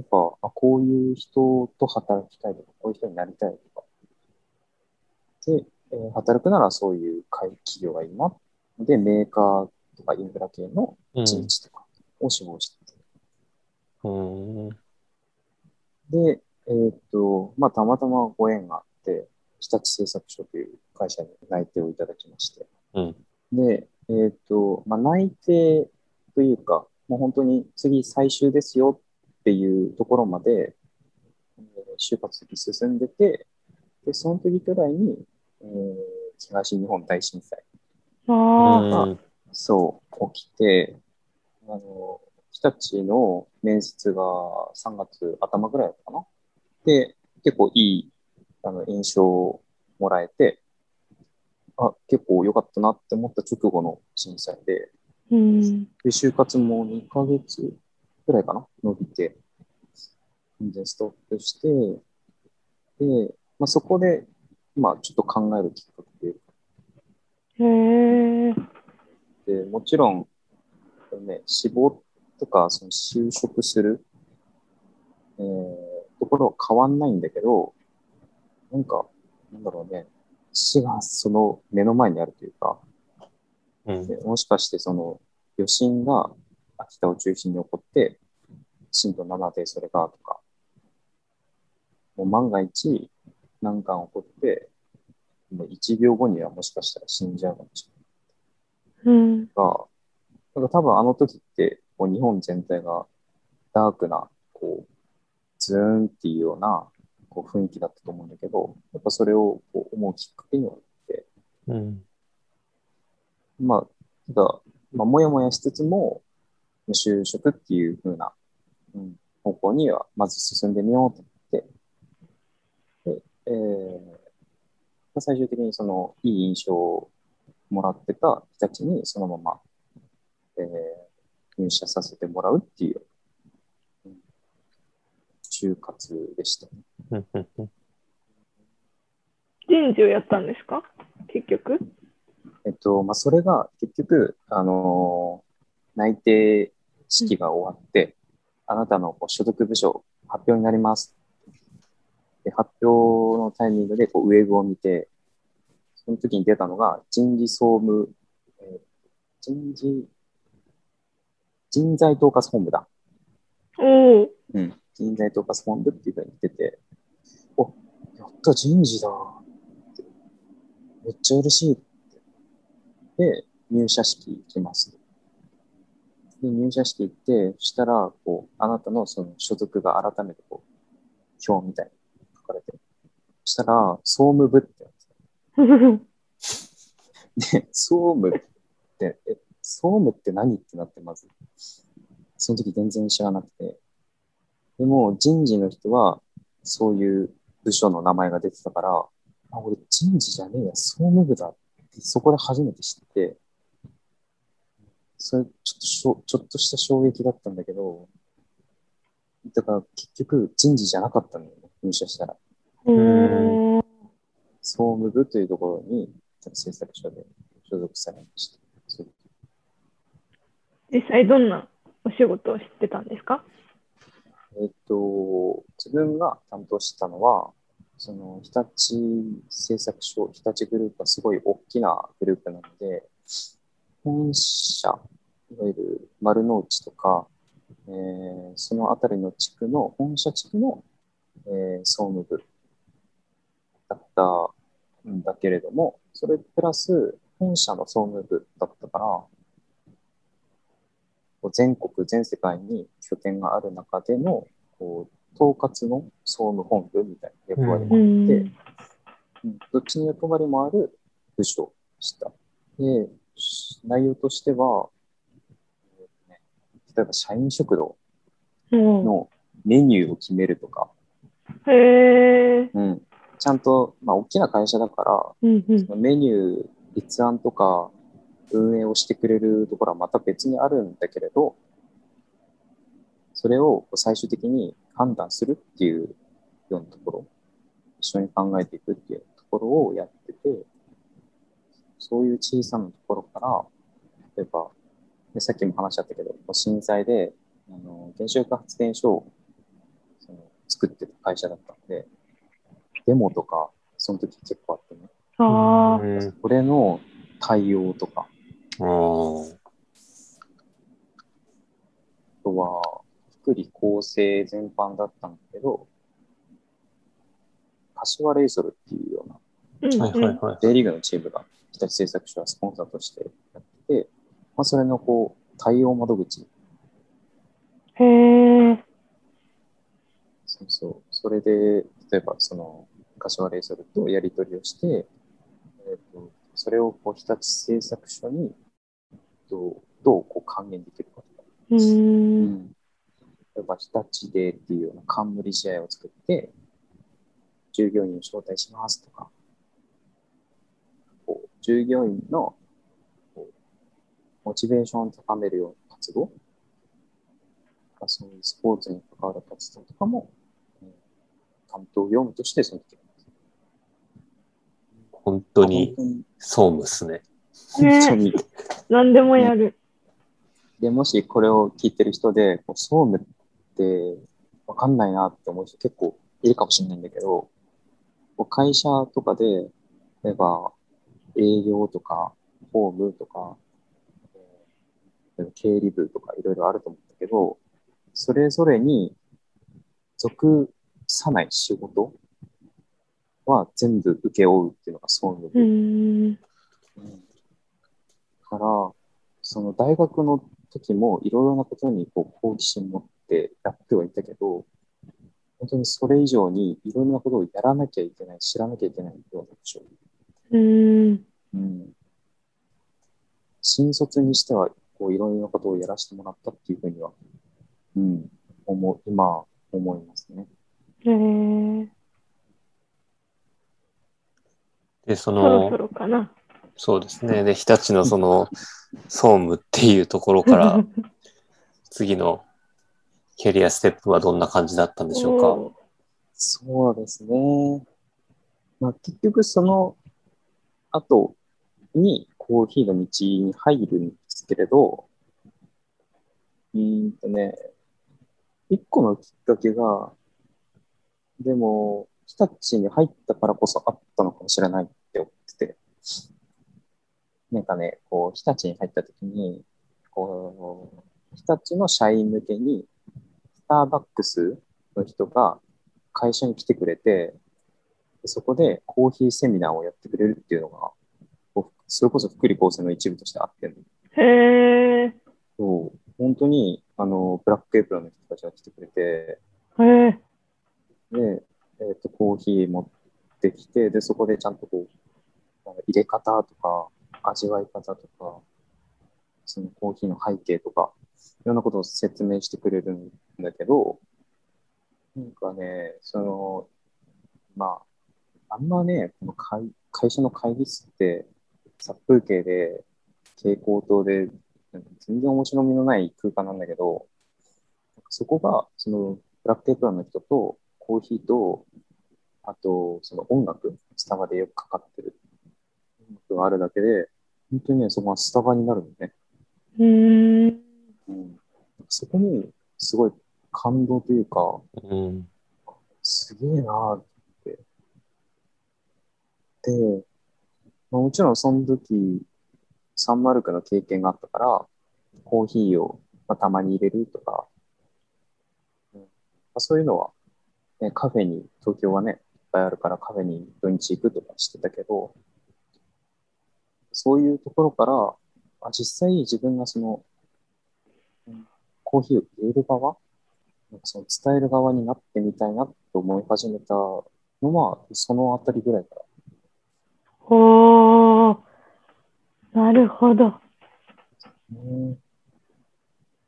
っぱ、あ、こういう人と働きたいとか、こういう人になりたいとか。で、えー働くならそういう会企業がいいな。で、メーカーとかインフラ系のうん人事とかを志望してて。うん。で、えーっと、まあ、たまたまご縁があって、日立製作所という会社に内定をいただきまして。うん。で、えーっと、まあ、内定というか、もう本当に次最終ですよっていうところまで、えー就活に進んでて、で、その時くらいに、えー東日本大震災ああ、うんそう、起きて、あの、日立の面接が3月頭ぐらいだったかな。で、結構いいあの印象をもらえて、あ、結構良かったなって思った直後の震災で、うん。で、就活も2ヶ月ぐらいかな伸びて、全然ストップして、で、まあ、そこで、まあ、ちょっと考えるきっかけへえ。で、もちろん、ね、志望とか、その就職する、えー、ところは変わんないんだけど、なんか、なんだろうね、死がその目の前にあるというか、うん。でもしかしてその余震が秋田を中心に起こって、震度7でそれがとか、もう万が一難関起こって、もう1秒後にはもしかしたら死んじゃうかもしれない。うん。が、なんか多分あの時って、こう日本全体がダークな、こう、ズーンっていうようなこう雰囲気だったと思うんだけど、やっぱそれをこう思うきっかけにはなって、うんまあ、ただ、まあ、もやもやしつつも、就職っていう風な、うん、方向にはまず進んでみようとえーまあ最終的にそのいい印象をもらってた人たちにそのまま、えー入社させてもらうっていう、うん就活でした。人事をやったんですか？結局？えっと、まあ、それが結局、あのー内定式が終わって、あなたのこう所属部署発表になります。で発表のタイミングでこうウェブを見て、その時に出たのが人事総務、えー人事、人材統括本部だ。おお。うん。人材統括本部っていうふうに言ってて、お、やった人事だ。めっちゃ嬉しいって。で、入社式行きます。で、入社式行って、そしたら、こう、あなたのその所属が改めてこう、表みたいに書かれて、そしたら、総務部ってやつで、総務って、え、総務って何ってなって、まず。その時全然知らなくて。でも、人事の人は、そういう部署の名前が出てたから、あ、俺人事じゃねえや、総務部だって、そこで初めて知って、それ、ちょっとしょ、ちょっとした衝撃だったんだけど、だから結局人事じゃなかったんだよ、入社したら。総務部というところに、制作所で所属されました。実際どんなお仕事を知ってたんですか？えっと、自分が担当してたのは、その日立製作所、日立グループはすごい大きなグループなので、本社、いわゆる丸の内とか、えーそのあたりの地区の、本社地区の、えー総務部だったんだけれども、それプラス本社の総務部だったから、全国、全世界に拠点がある中での、こう、統括の総務本部みたいな役割もあって、うん。うんどっちの役割もある部署でした。で、内容としては、例えば社員食堂ものメニューを決めるとか、うへえ。うん、ちゃんと、まあ、大きな会社だから、うんうんそのメニュー、立案とか、運営をしてくれるところはまた別にあるんだけれど、それを最終的に判断するっていうようなところ、一緒に考えていくっていうところをやってて、そういう小さなところから、例えば、でさっきも話しちゃったけど、震災であの原子力発電所を作ってた会社だったので、デモとか、その時結構あってね、ああ。うんこれの対応とか、あーあとは、福利厚生全般だったんだけど、柏レイソルっていうような、うんはいはいはい。J リーグのチームが日立製作所はスポンサーとしてやってて、まあ、それのこう、対応窓口へえ。そうそう。それで、例えばその柏レイソルとやり取りをして、えっとそれをこう日立製作所にどうどうこう還元できるかとか。うーん。例えば日立デーっていうような冠試合を作って、従業員を招待しますとか、こう従業員のこうモチベーションを高めるような活動、そういうスポーツに関わる活動とかも、うん担当業務としてその時本当に総務っすね。本当に何でもやる。で、もしこれを聞いてる人で、こう総務ってわかんないなって思う人結構いるかもしれないんだけど、こう会社とかで、例えば営業とか、法務とか、経理部とかいろいろあると思うんだけど、それぞれに属さない仕事は全部請け負うっていうのが総務部うーん。から、その大学の時もいろいろなことにこう好奇心持ってやってはいたけど、本当にそれ以上にいろんなことをやらなきゃいけない、知らなきゃいけないような部署。うーん。うん。新卒にしては、こういろんなことをやらせてもらったっていうふうには、うん、思う、今思いますね。へえ。で、そそろのそ、ろかな。そうですね。で、日立のその、総務っていうところから、次のキャリアステップはどんな感じだったんでしょうか？そうですね。まあ、結局その後にコーヒーの道に入るんですけれど、うーんとね、一個のきっかけが、でも、日立に入ったからこそあったのかもしれないって思ってて、なんかね、こう、日立に入った時に、こう、日立の社員向けに、スターバックスの人が会社に来てくれて、でそこでコーヒーセミナーをやってくれるっていうのが、それこそ福利厚生の一部としてあってへえ。そう本当に、あの、ブラックエプロンの人たちが来てくれて、へえ。で、えっ、と、コーヒー持ってきて、で、そこでちゃんとこう、入れ方とか、味わい方とか、そのコーヒーの背景とか、いろんなことを説明してくれるんだけど、なんかね、その、まあ、あんまね、この会会社の会議室って、殺風景で、蛍光灯で、全然面白みのない空間なんだけど、そこが、その、ブラックテープランの人と、コーヒーと、あと、その音楽、スタバでよくかかってる音楽があるだけで、本当にね、そこはスタバになるのね。うーん。うん、そこに、すごい感動というか、うん。すげえなーって。で、まあ、もちろんその時、サンマルクの経験があったから、コーヒーを、まあ、たまに入れるとか、うんまあ、そういうのは、ね、カフェに、東京はね、いっぱいあるからカフェに土日行くとかしてたけど、そういうところから、あ実際自分がその、うんコーヒーを入れる側なんかその伝える側になってみたいなと思い始めたのは、そのあたりぐらいから。おー。なるほど。ね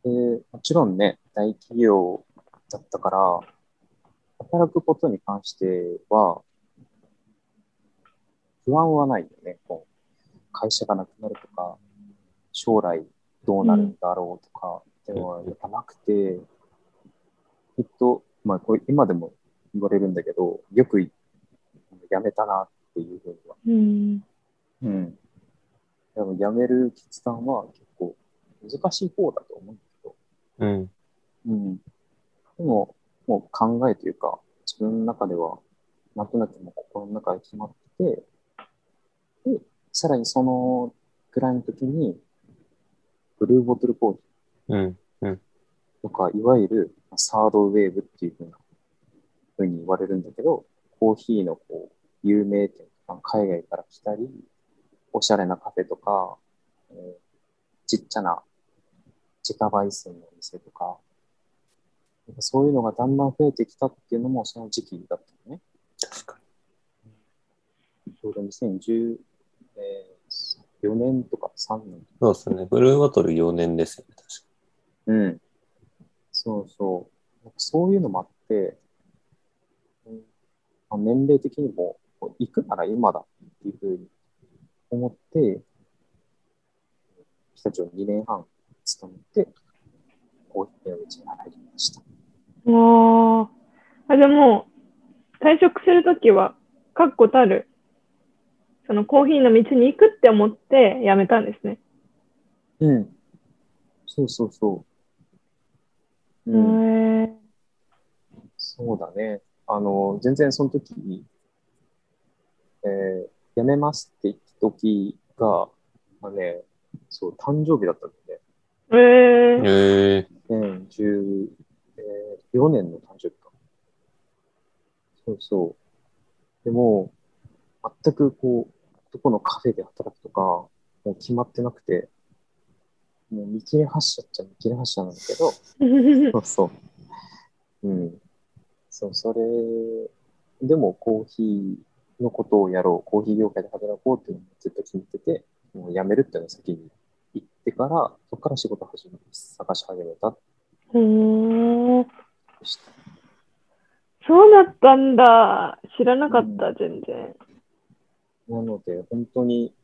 で、もちろんね、大企業だったから、働くことに関しては、不安はないよね。こう会社がなくなるとか、将来どうなるんだろうとか、ではやっぱなくて、きっと、まあこれ今でも言われるんだけど、よく辞めたなっていうふうにはうん。うん。でも辞める決断は結構難しい方だと思うんだけど、うん。うん。でも、もう考えというか、自分の中では、なんとなくもう心の中で決まってて、で、さらにそのくらいの時に、ブルーボトルコーヒうん。ーとか、いわゆるサードウェーブっていうふうな、ふうに言われるんだけど、コーヒーのこう、有名店とか、海外から来たり、おしゃれなカフェとか、えーちっちゃな自家焙煎のお店とかそういうのがだんだん増えてきたっていうのもその時期だったよね。確かちょうど2014年とか3年。に。そうですね。ブルーボトル4年ですよね、確かうん。そうそう。そういうのもあって、うんまあ年齢的にも、行くなら今だっていうふうに思って、北町2年半勤めて、コーヒーの道に入りました。ああ。あ、じゃあもう、退職するときは、確固たる、そのコーヒーの道に行くって思って辞めたんですね。うん。そうそうそう。へうん。えそうだね。あの、全然その時に、えー辞めますって言った時が、まあね、そう、誕生日だったんだよね。えー、へえ2014、えー4年の誕生日か。そうそう。でも、全くこう、どこのカフェで働くとか、もう決まってなくて、もう見切れ発車っちゃ見切れ発車なんだけど、そうそう。うん。そう、それ、でもコーヒーのことをやろう、コーヒー業界で働こうっていうのをずっと決めてて、もう辞めるっていうのを先に言ってから、そこから仕事始め、探し始めたうーんでした。そうだったんだ。知らなかった、全然。なので、本当に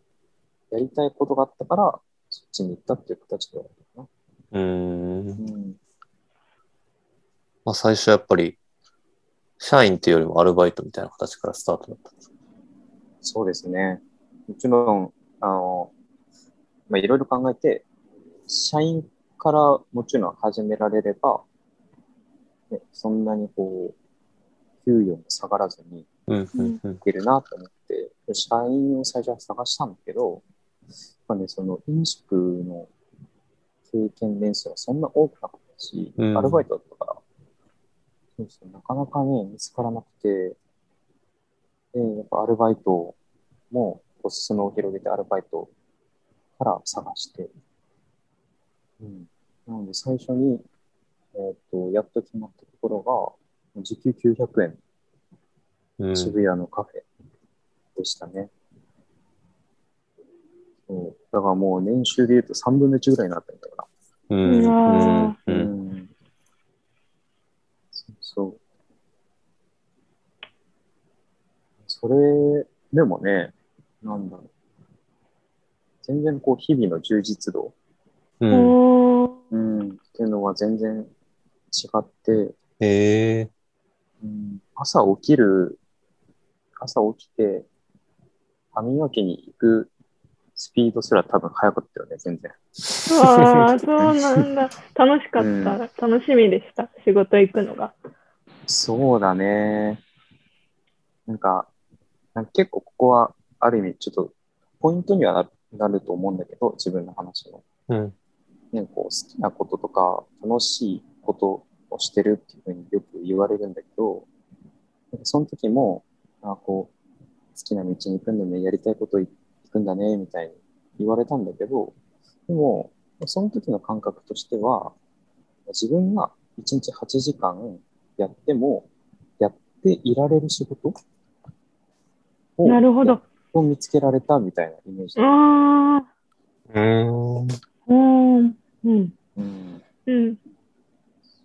やりたいことがあったから、そっちに行ったっていう形ではあるかうーん。な。うん。まあ最初やっぱり、社員っていうよりもアルバイトみたいな形からスタートだったんですか？そうですね。もちろん、あの、まあ、いろいろ考えて、社員からもちろん始められれば、ね、そんなにこう、給与も下がらずにい。けるなと思って、社員を最初は探したんだけど、まあね、その飲食の経験年数はそんな多くなかったし、うんアルバイトだったから、そうそうなかなかね、見つからなくて、で、やっぱアルバイトも、お裾野を広げてアルバイトから探して、うん。なので最初に、えっ、と、やっと決まったところが、時給900円。うん。渋谷のカフェでしたね。そう。だからもう年収で言うと3分の1ぐらいになったんだから。うん、うん。そう。それでもね、なんだろう。全然こう日々の充実度、うん。うん、っていうのは全然違って、へえうん、朝起きる、朝起きて、歯磨きに行くスピードすら多分速かったよね、全然。ああ、そうなんだ。楽しかった、うん楽しみでした。仕事行くのが。そうだね。なんか、なんか結構ここはある意味ちょっとポイントにはなるなると思うんだけど、自分の話の。うん。ね、こう好きなこととか楽しいことをしてるっていうふうによく言われるんだけど、その時も、あこう、好きな道に行くんだね、やりたいこと行くんだね、みたいに言われたんだけど、でも、その時の感覚としては、自分が1日8時間やっても、やっていられる仕事をなるほど。を見つけられたみたいなイメージ。ああ、うん。うん、うん、うんうん。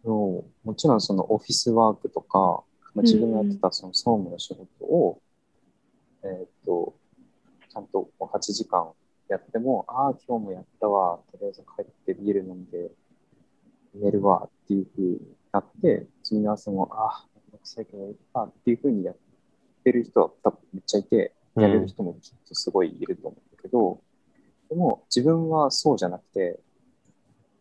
そう、もちろんそのオフィスワークとか、まあ、自分がやってたその総務の仕事を、えーっと、ちゃんと8時間やっても、ああ、今日もやったわ、とりあえず帰ってビール飲んで寝るわっていう風になって、次の朝も、ああ、めんどくさいけどいいかっていう風にやってる人は多分めっちゃいて、やれる人もきっとすごいいると思うんだけど、でも自分はそうじゃなくて、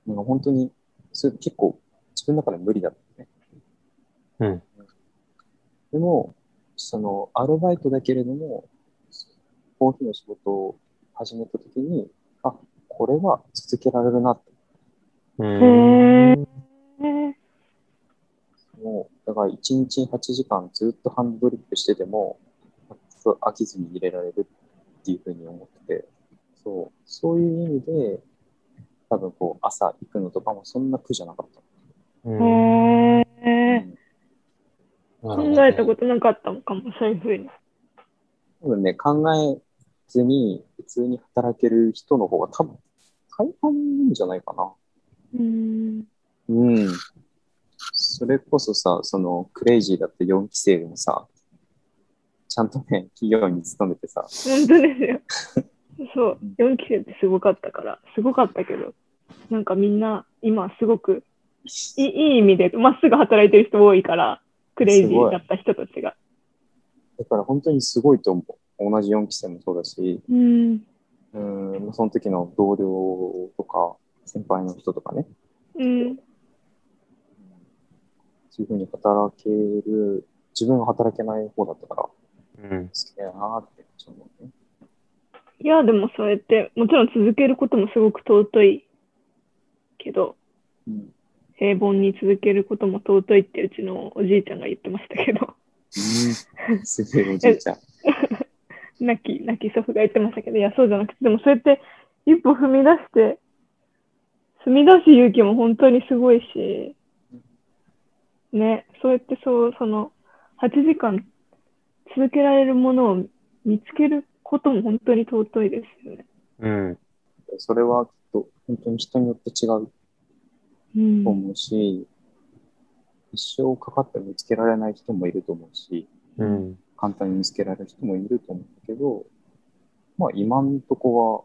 なんか本当に、それ結構自分の中で無理だったね。うん。でも、その、アルバイトだけれども、コーヒーの仕事を始めたときに、あ、これは続けられるなって。うん。へえ。もう、だから1日8時間ずっとハンドドリップしてても、飽きずに入れられるっていうふうに思ってて、そう、そういう意味で、多分こう、朝行くのとかもそんな苦じゃなかった。うんへえ。考考えたことなかったのかも、そういうふうに。多分ね、考えずに普通に働ける人の方が多分大半じゃないかな。うん。うん。それこそさ、そのクレイジーだって4期生でもさ、ちゃんとね、企業に勤めてさ、本当ですよ。そう、4期生ってすごかったから、すごかったけど、なんかみんな今すごくいい意味でまっすぐ働いてる人多いから、クレイジーだった人たちが。だから本当にすごいと思う。同じ4期生もそうだし、うん。うん、その時の同僚とか、先輩の人とかね、うん。そういうふうに働ける、自分は働けない方だったから、好うん。きだなって思うね。いや、でもそうやって、もちろん続けることもすごく尊いけど、うん。平凡に続けることも尊いってうちのおじいちゃんが言ってましたけど、うん、すげえおじいちゃん。泣き、泣き祖父が言ってましたけど、いや、そうじゃなくて、でもそうやって一歩踏み出して、踏み出す勇気も本当にすごいし、ね、そうやってそう、その、8時間続けられるものを見つけることも本当に尊いですよね。うん。それはきっと本当に人によって違う思うし、一生かかって見つけられない人もいると思うし、うん。簡単に見つけられる人もいると思うけど、まあ今んとこは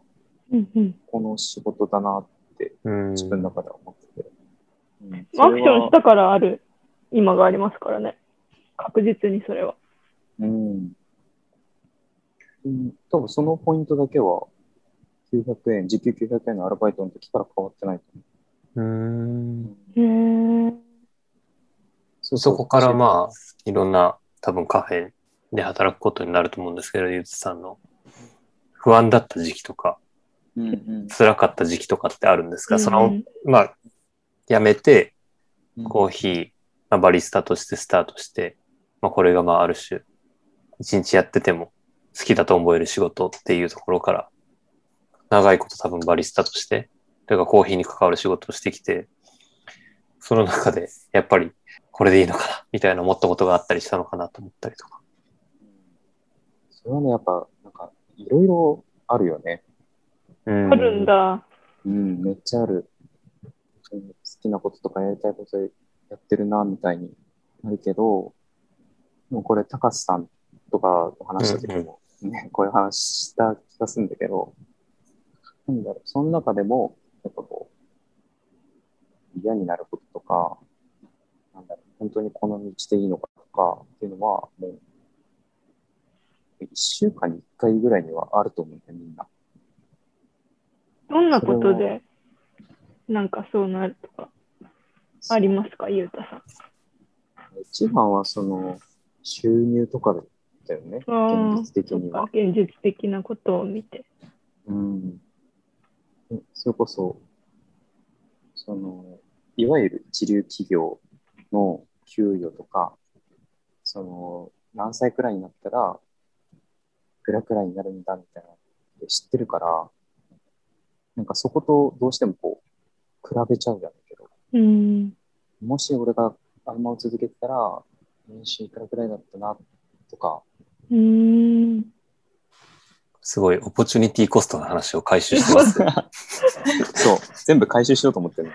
うんうん。この仕事だなってうん。自分の中では思ってて。うんアクションしたからある今がありますからね。確実にそれは。うん。うん、多分そのポイントだけは、900円、時給900円のアルバイトの時から変わってないとうん。思う。へえ。そそこからまあ、いろんな多分カフェで働くことになると思うんですけど、ゆずさんの。不安だった時期とか、うんうん。辛かった時期とかってあるんですか、そのうん、まあ、辞めて、うん。コーヒー、まあ、バリスタとしてスタートして、まあ、これがまあある種、一日やってても好きだと思える仕事っていうところから、長いこと多分バリスタとして、というかコーヒーに関わる仕事をしてきて、その中でやっぱりこれでいいのかなみたいな思ったことがあったりしたのかなと思ったりとか。それはね、やっぱ、なんか、いろいろあるよね。うんあるん。だ。うん、めっちゃある。うん好きなこととかやりたいことやってるな、みたいになるけど、でもこれ、高須さんとかと話した時も、ね、こういう話した気がするんだけど、なんだろう、その中でも、やっぱこう、嫌になることとか、なんだろう、本当にこの道でいいのかとかっていうのは、もう、一週間に一回ぐらいにはあると思うんだよ、みんな。どんなことで、なんかそうなるとか、ありますか、ゆうたさん。一番はその収入とかだよね、現実的には。現実的なことを見て。うん。それこそ、その、いわゆる一流企業の給与とか、その、何歳くらいになったら、いくらくらいになるんだみたいなの知ってるから、なんかそことどうしてもこう、比べちゃうじゃないけど、うん。もし俺があのまま続けてたら、年収いくらくらいだったな、とか、うん。すごい、オポチュニティコストの話を回収してますね。そう、全部回収しようと思ってるの。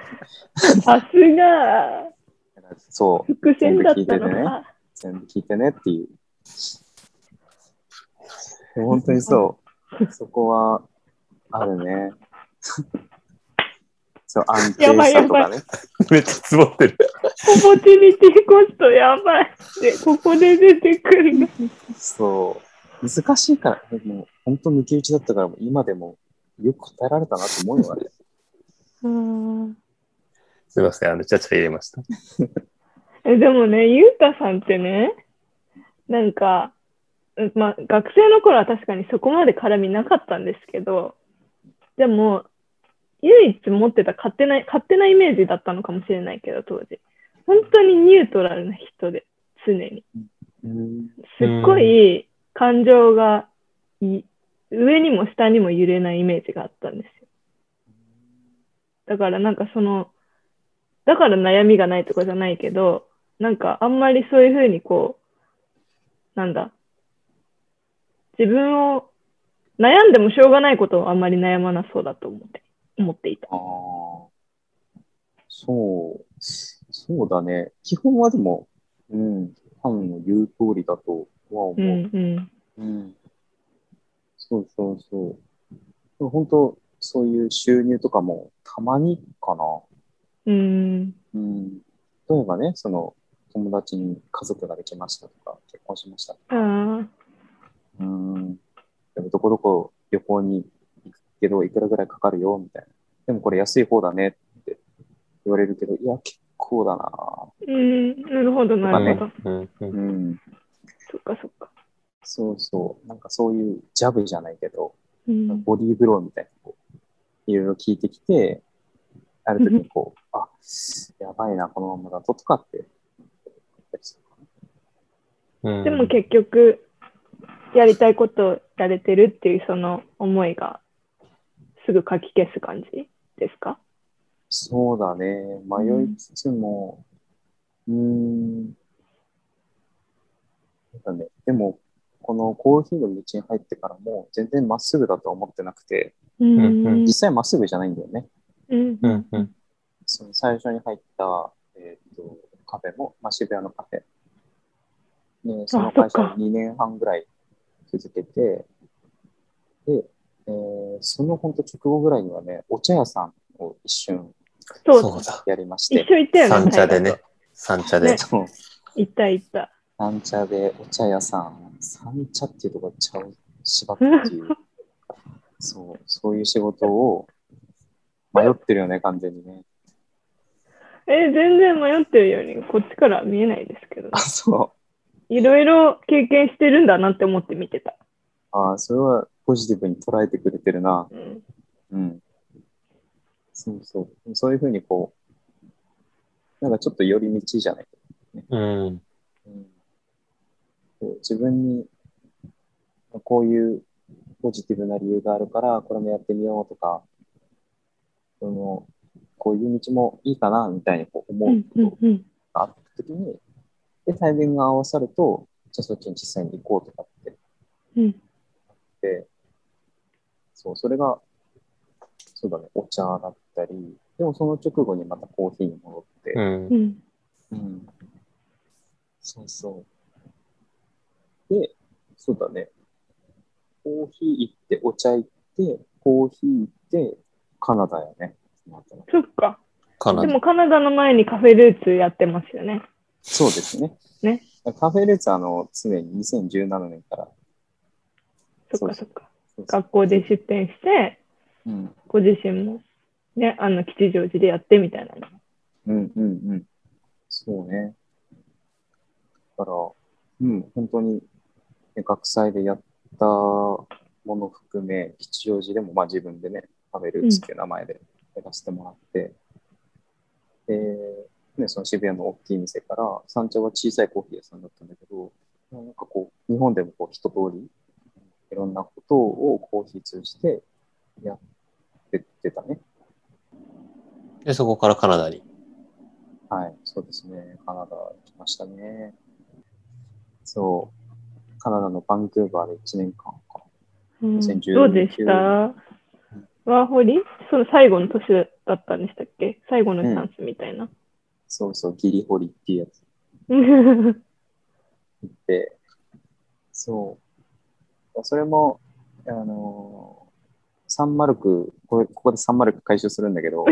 さすが、そう、伏線だったの全部聞いててねか。全部聞いてねっていう。本当にそう、そこはあるね。そう、安定やばいやばいさとかね。めっちゃ積もってる。オポチュニティコストやばい。で、ここで出てくるの。そう、難しいから、でも本当抜き打ちだったから、今でもよく答えられたなと思うよ、あれ。うんすいません、あの、ちゃちゃ入れました。えでもね、ゆうたさんってね、なんか、うんまあ、学生の頃は確かにそこまで絡みなかったんですけど、でも、唯一持ってた勝手な、勝手なイメージだったのかもしれないけど、当時。本当にニュートラルな人で、常に。うん。すっごい感情がい上にも下にも揺れないイメージがあったんですよ。だからなんかその、だから悩みがないとかじゃないけど、なんかあんまりそういうふうにこう、なんだ、自分を悩んでもしょうがないことをあんまり悩まなそうだと思って、思っていた。ああ。そう、そうだね。基本はでも、うん、ファンの言う通りだとは思う。うんうん。うん。そうそうそう。でも本当、そういう収入とかもたまにかな。うん。うん。例えばね、その、友達に家族ができましたとか、結婚しましたとか、ああ。うん。でもどこどこ旅行に行くけど、いくらぐらいかかるよ、みたいな。でもこれ安い方だねって言われるけど、いや、結構だな。うん。なるほど、なるほど。うんうんうん。そっかそっか。そうそう。なんかそういうジャブじゃないけど、うん。ボディーブローみたいな、こう、いろいろ聞いてきて、ある時にこう、あ、やばいな、このままだととかってでも結局、やりたいことをやれてるっていうその思いがすぐ書き消す感じですか？そうだね。迷いつつも、うーん。なんかね、でも、このコーヒーの道に入ってからも全然まっすぐだとは思ってなくて、うんうん実際まっすぐじゃないんだよね。うんうんうんその最初に入った、えっとカフェも、まあ、渋谷のカフェ。ね、その会社そっか2年半ぐらい続けて、で、えーその本当直後ぐらいにはね、お茶屋さんを一瞬そうそうだ。やりまし一て、緒行ったよね。三茶でね。三茶で行った行った。三茶でお茶屋さん、三茶っていうところで茶を縛ってっていう、そう、そういう仕事を迷ってるよね、完全にね。え、全然迷ってるようにこっちからは見えないですけどあ、、そう。いろいろ経験してるんだなって思って見てた。あそれはポジティブに捉えてくれてるな。うん。うん。そうそう。そういうふうにこう、なんかちょっと寄り道じゃない。うん。うん、こう自分にこういうポジティブな理由があるから、これもやってみようとか、そのこういう道もいいかなみたいにこう思ううんこと。があったときに、で、タイミングが合わさると、じゃあそっちに実際に行こうとかってうんで、そう、それが、そうだね、お茶だったり、でもその直後にまたコーヒーに戻って、うんう。ん。うん。そうそう。で、そうだね。コーヒー行って、お茶行って、コーヒー行って、カナダやね。そっか。かなり。でもカナダの前にカフェルーツやってますよね。そうですね。ね。カフェルーツはあの、常に2017年から。そっかそっか。そうそう学校で出店して、うん。ご自身もね、あの吉祥寺でやってみたいなの。うんうんうん。そうね。だから、うん、本当に、ね学祭でやったもの含め、吉祥寺でもまあ自分でね、カフェルーツっていう名前でやらせてもらって、で、ね、その渋谷の大きい店から、三茶は小さいコーヒー屋さんだったんだけど、なんかこう、日本でもこう一通り、いろんなことをコーヒー通じてやってってたね。で、そこからカナダに。はい、そうですね。カナダ行きましたね。そう。カナダのバンクーバーで1年間か。うん、2019どうでした？ワーホリ？その最後の年だったんでしたっけ？最後のチャンスみたいな。そうそう、ギリホリっていうやつ。行って、そう。それも、あのーサンマルク、これ、ここでサンマルク回収するんだけど、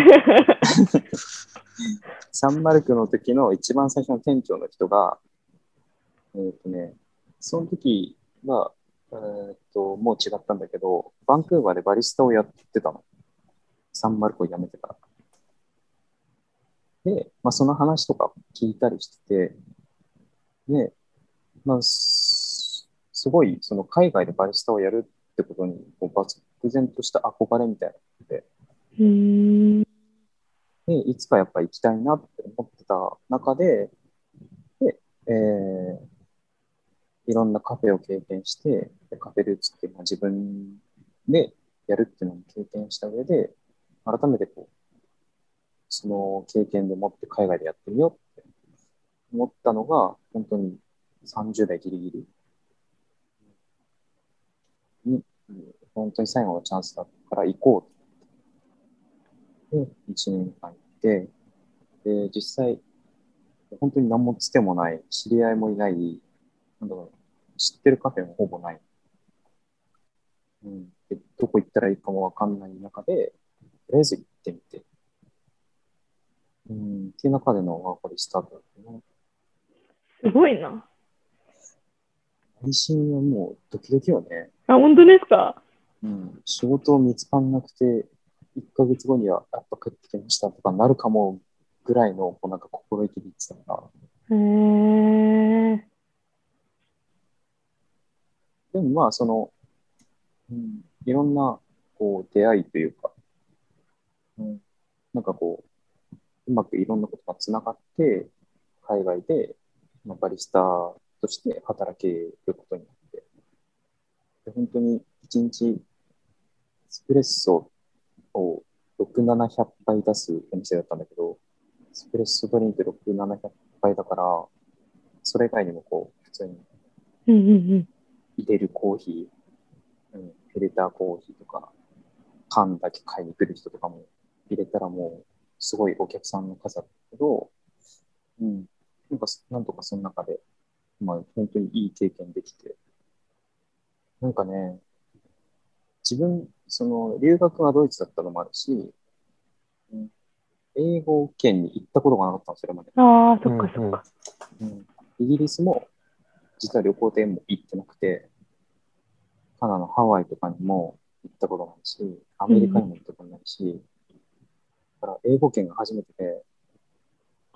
サンマルクの時の一番最初の店長の人が、えっ、とね、その時は、えっ、と、もう違ったんだけど、バンクーバーでバリスタをやってたの。サンマルクを辞めてから。で、まあ、その話とか聞いたりしてて、で、まあ、すすごい、その海外でバリスタをやるってことに、こう漠然とした憧れみたいなので、うーん。で、いつかやっぱ行きたいなって思ってた中で、で、えーいろんなカフェを経験して、カフェルーツっていうのは自分でやるっていうのも経験した上で、改めてこう、その経験でもって海外でやってみようって思ったのが、本当に30代ギリギリに、本当に最後のチャンスだったから行こうと。で、1年間行って、で、実際、本当に何もつてもない、知り合いもいない、なんだろう、知ってるカフェもほぼない。うん、でどこ行ったらいいかもわかんない中で、とりあえず行ってみて。うん、っていう中でのワーホリスタートだったね。すごいな。配信はもうドキドキよね。あ、本当ですか？うん、仕事見つかんなくて、1ヶ月後にはやっぱ帰ってきましたとかなるかもぐらいの、こうなんか心意気で言ってたから。へえ。でもまあ、その、うん、いろんな、こう、出会いというか、うん、なんかこう、うまくいろんなことがつながって、海外で、まあ、バリスタとして働けることになって、で本当に一日、エスプレッソを6、700杯出すお店だったんだけど、エスプレッソドリンク6、700杯だから、それ以外にもこう、普通に。入れるコーヒー、うん、フィルターコーヒーとか、缶だけ買いに来る人とかも入れたらもう、すごいお客さんの数だったけど、うん、なんか、なんとかその中で、まあ、本当にいい経験できて、なんかね、自分、その、留学がドイツだったのもあるし、うん、英語圏に行ったことがなかったの、それまで。ああ、そっかそっか。うん、イギリスも実は旅行でも行ってなくて、カナダのハワイとかにも行ったことないし、アメリカにも行ったことないし、だから英語圏が初めてで、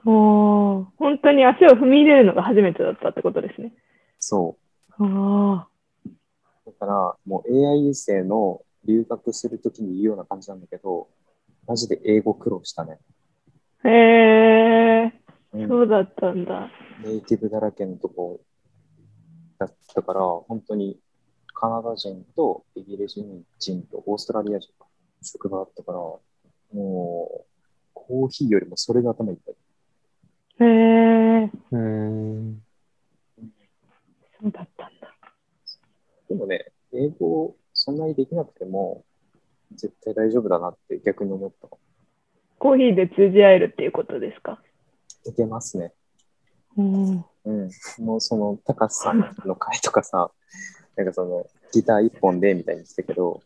おー本当に足を踏み入れるのが初めてだったってことですね。そああ。う。だからもう AI 生の留学するときに言うような感じなんだけど、マジで英語苦労したね。へえ、うんそうだったんだ。ネイティブだらけのとこだったから、本当にカナダ人とイギリス人とオーストラリア人が職場だったから、もう、コーヒーよりもそれが頭いっぱい。へえ、うーん。そうだったんだ。でもね、英語そんなにできなくても、絶対大丈夫だなって逆に思った。コーヒーで通じ合えるっていうことですか？いけますね。うん。うん。もうその、高橋さんの回とかさ、なんかその、ギター一本でみたいに言ってたけど、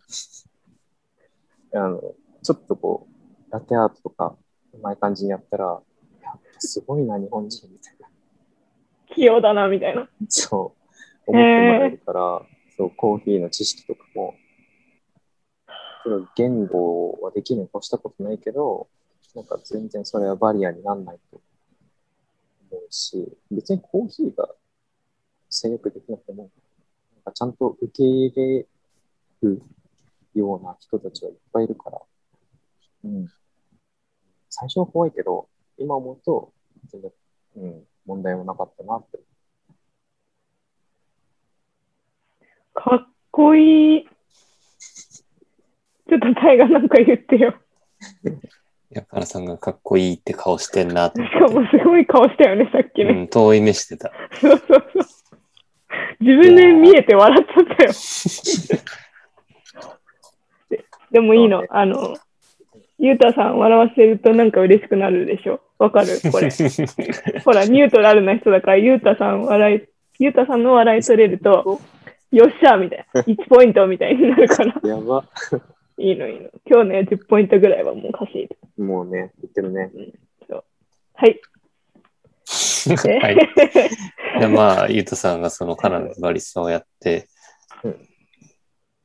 あの、ちょっとこう、ラテアートとか、うまい感じにやったら、やっぱすごいな、日本人みたいな。器用だな、みたいな。そう、思ってもらえるから、そう、コーヒーの知識とかも、言語はできるに越したことないけど、なんか全然それはバリアにならないと思うし、別にコーヒーが制約できなくても、かちゃんと受け入れるような人たちはいっぱいいるから、うん。最初は怖いけど、今思うと、全然、うん、問題もなかったなってかっこいい。ちょっとタイがなんか言ってよ。やからさんがかっこいいって顔してんなとしか。もすごい顔したよね、さっきね。うん、遠い目してた。そうそうそう。自分で見えて笑っちゃったよ。で でもいいの。あの、ゆうたさん笑わせるとなんか嬉しくなるでしょ？わかる？これ。ほら、ニュートラルな人だから、ゆうたさん笑い、ゆうたさんの笑い取れると、よっしゃみたいな。1ポイントみたいになるから、やば。いいのいいの。今日ね、10ポイントぐらいはもう稼いで。もうね、言ってるね。はい。はい。で、まあ、ゆうとさんがそのカナダでバリスタをやってうん、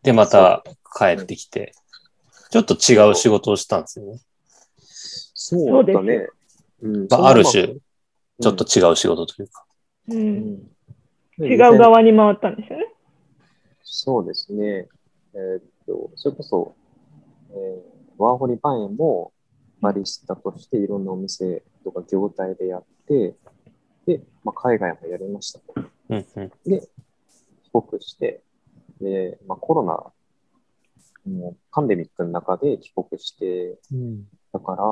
で、また帰ってきて、ちょっと違う仕事をしたんですよね。そうだね。うんまあ、ある種、ちょっと違う仕事というか。う、うんん違う側に回ったんですよね。そうですね。えーっと、それこそ、えーワーホリパンエもバリスタとしていろんなお店とか業態でやって、で、まあ、海外もやりましたと。うんうん。で、帰国して、で、まあ、コロナ、もうパンデミックの中で帰国して、だから、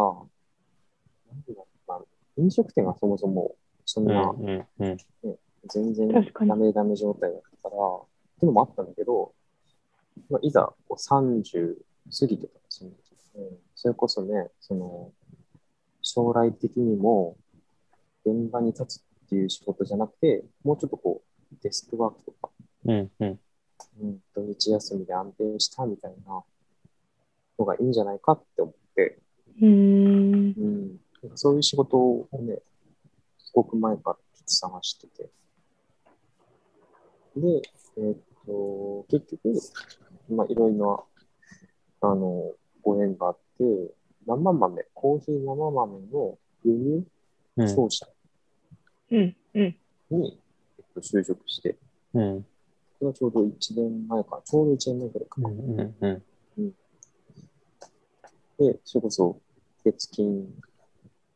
なんていうのかな飲食店がそもそもそんな、うんうんうん全然ダメダメ状態だったから、っていうのもあったんだけど、まあ、いざこう30過ぎてたらその時、うん、それこそね、その、将来的にも現場に立つっていう仕事じゃなくて、もうちょっとこう、デスクワークとか、うんうんうん、土日休みで安定したみたいなのがいいんじゃないかって思って、うーん。うん、なんかそういう仕事をね、すごく前から探してて。で、えーっと、結局、まあ、いろいろな、あの、ご縁があって、生豆、コーヒー生豆の輸うん入商社うん。うん。に、えっと、就職して、うんこれはちょうど1年前か、ちょうど1年前くらいかな。うんうんうんで、それこそ、月金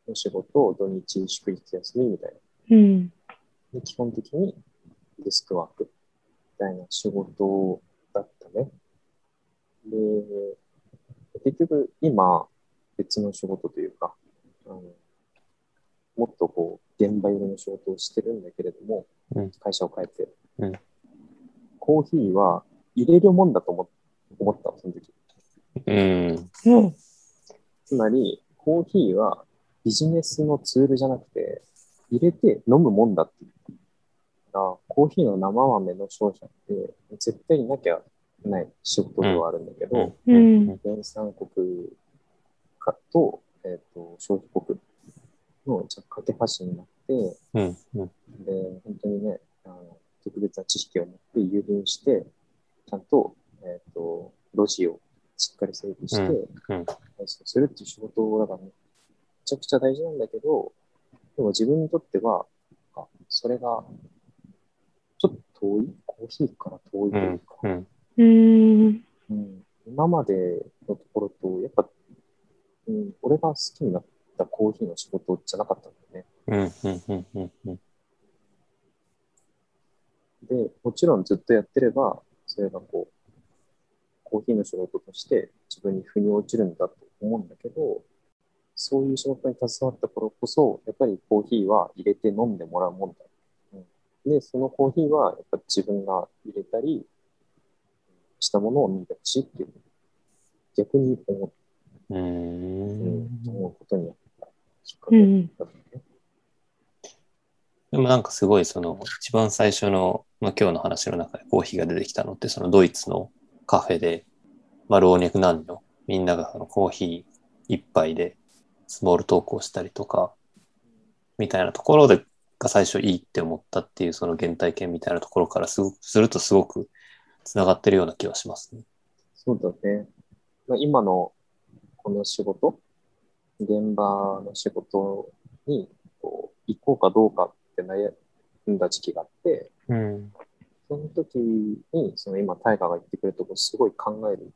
の仕事、土日祝日休みみたいな。うん。で基本的にデスクワークみたいな仕事だったね。で、結局今別の仕事というか、あのもっとこう現場寄りの仕事をしてるんだけれども、うん会社を変えて、うんコーヒーは入れるもんだと思思ったのその時。うんうん。つまり、コーヒーはビジネスのツールじゃなくて、入れて飲むもんだっていう。だからコーヒーの生豆の商社って、絶対になきゃない仕事ではあるんだけど、うん。原産国かと、えっ、と、消費国のじゃ架け橋になって、うんうん。で、本当にね、あの特別な知識を持って輸入して、ちゃんと、えっ、と、路地をしっかり整備して、うんうん。するっていう仕事だから、ね、めちゃくちゃ大事なんだけど、でも自分にとっては、あそれが、ちょっと遠い、コーヒーから遠いというか、うんうん。うん今までのところと、やっぱ、うん、俺が好きになったコーヒーの仕事じゃなかったんだよね。うんうんうんうんうんで、もちろんずっとやってれば、それがこう、コーヒーの仕事として自分に腑に落ちるんだと思うんだけど、そういう仕事に携わった頃こそ、やっぱりコーヒーは入れて飲んでもらうもんだ。うん、で、そのコーヒーはやっぱ自分が入れたりしたものを飲んでほしいっていう、逆に思う,、ううんん思うことになったきっかけうん。だったね。でもなんかすごいその一番最初の、まあ、今日の話の中でコーヒーが出てきたのってそのドイツのカフェで、まあ、老若男女みんながそのコーヒー一杯でスモールトークをしたりとかみたいなところでが最初いいって思ったっていうその原体験みたいなところからすごくするとすごくつながってるような気はしますね。そうだね。まあ、今のこの仕事、現場の仕事にこう行こうかどうかって悩んだ時期があって、うん。その時に、その今、大河が言ってくれたことすごい考える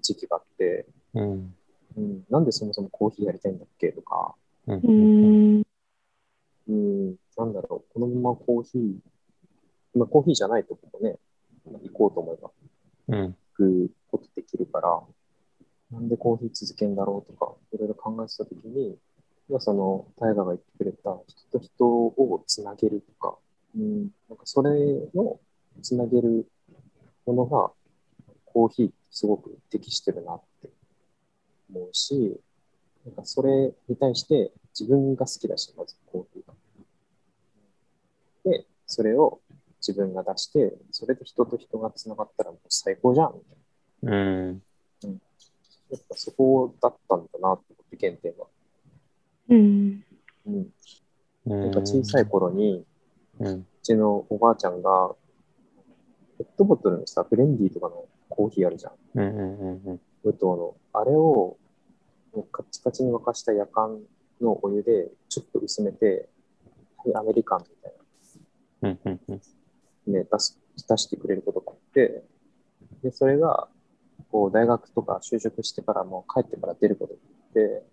時期があって、うん。うん、なんでそもそもコーヒーやりたいんだっけとか、うんうん。うん、なんだろう、このままコーヒー、まあ、コーヒーじゃないとこもね、行こうと思えばうん。行くことできるから、なんでコーヒー続けんだろうとか、いろいろ考えてたときに、まあ、その、大河が言ってくれた人と人をつなげるとか、うん、なんかそれのつなげるものが、コーヒーってすごく適してるなって思うし、なんかそれに対して自分が好きだし、まずコーヒーが。で、それを自分が出して、それで人と人がつながったらもう最高じゃんみたいな。うん。やっぱそこだったんだなって思って、原点は。うん。うん。うん。なんか小さい頃に、ううん。ちのおばあちゃんが、ペットボトルのさ、ブレンディーとかのコーヒーあるじゃん。うんうんうんうん。の。あれを、もうカッチカチに沸かした夜間のお湯でちょっと薄めて、はい、アメリカンみたいうんうんうん。な、ね、出す、出してくれることがあって、で、それが、こう、大学とか就職してからも帰ってから出ることがあって、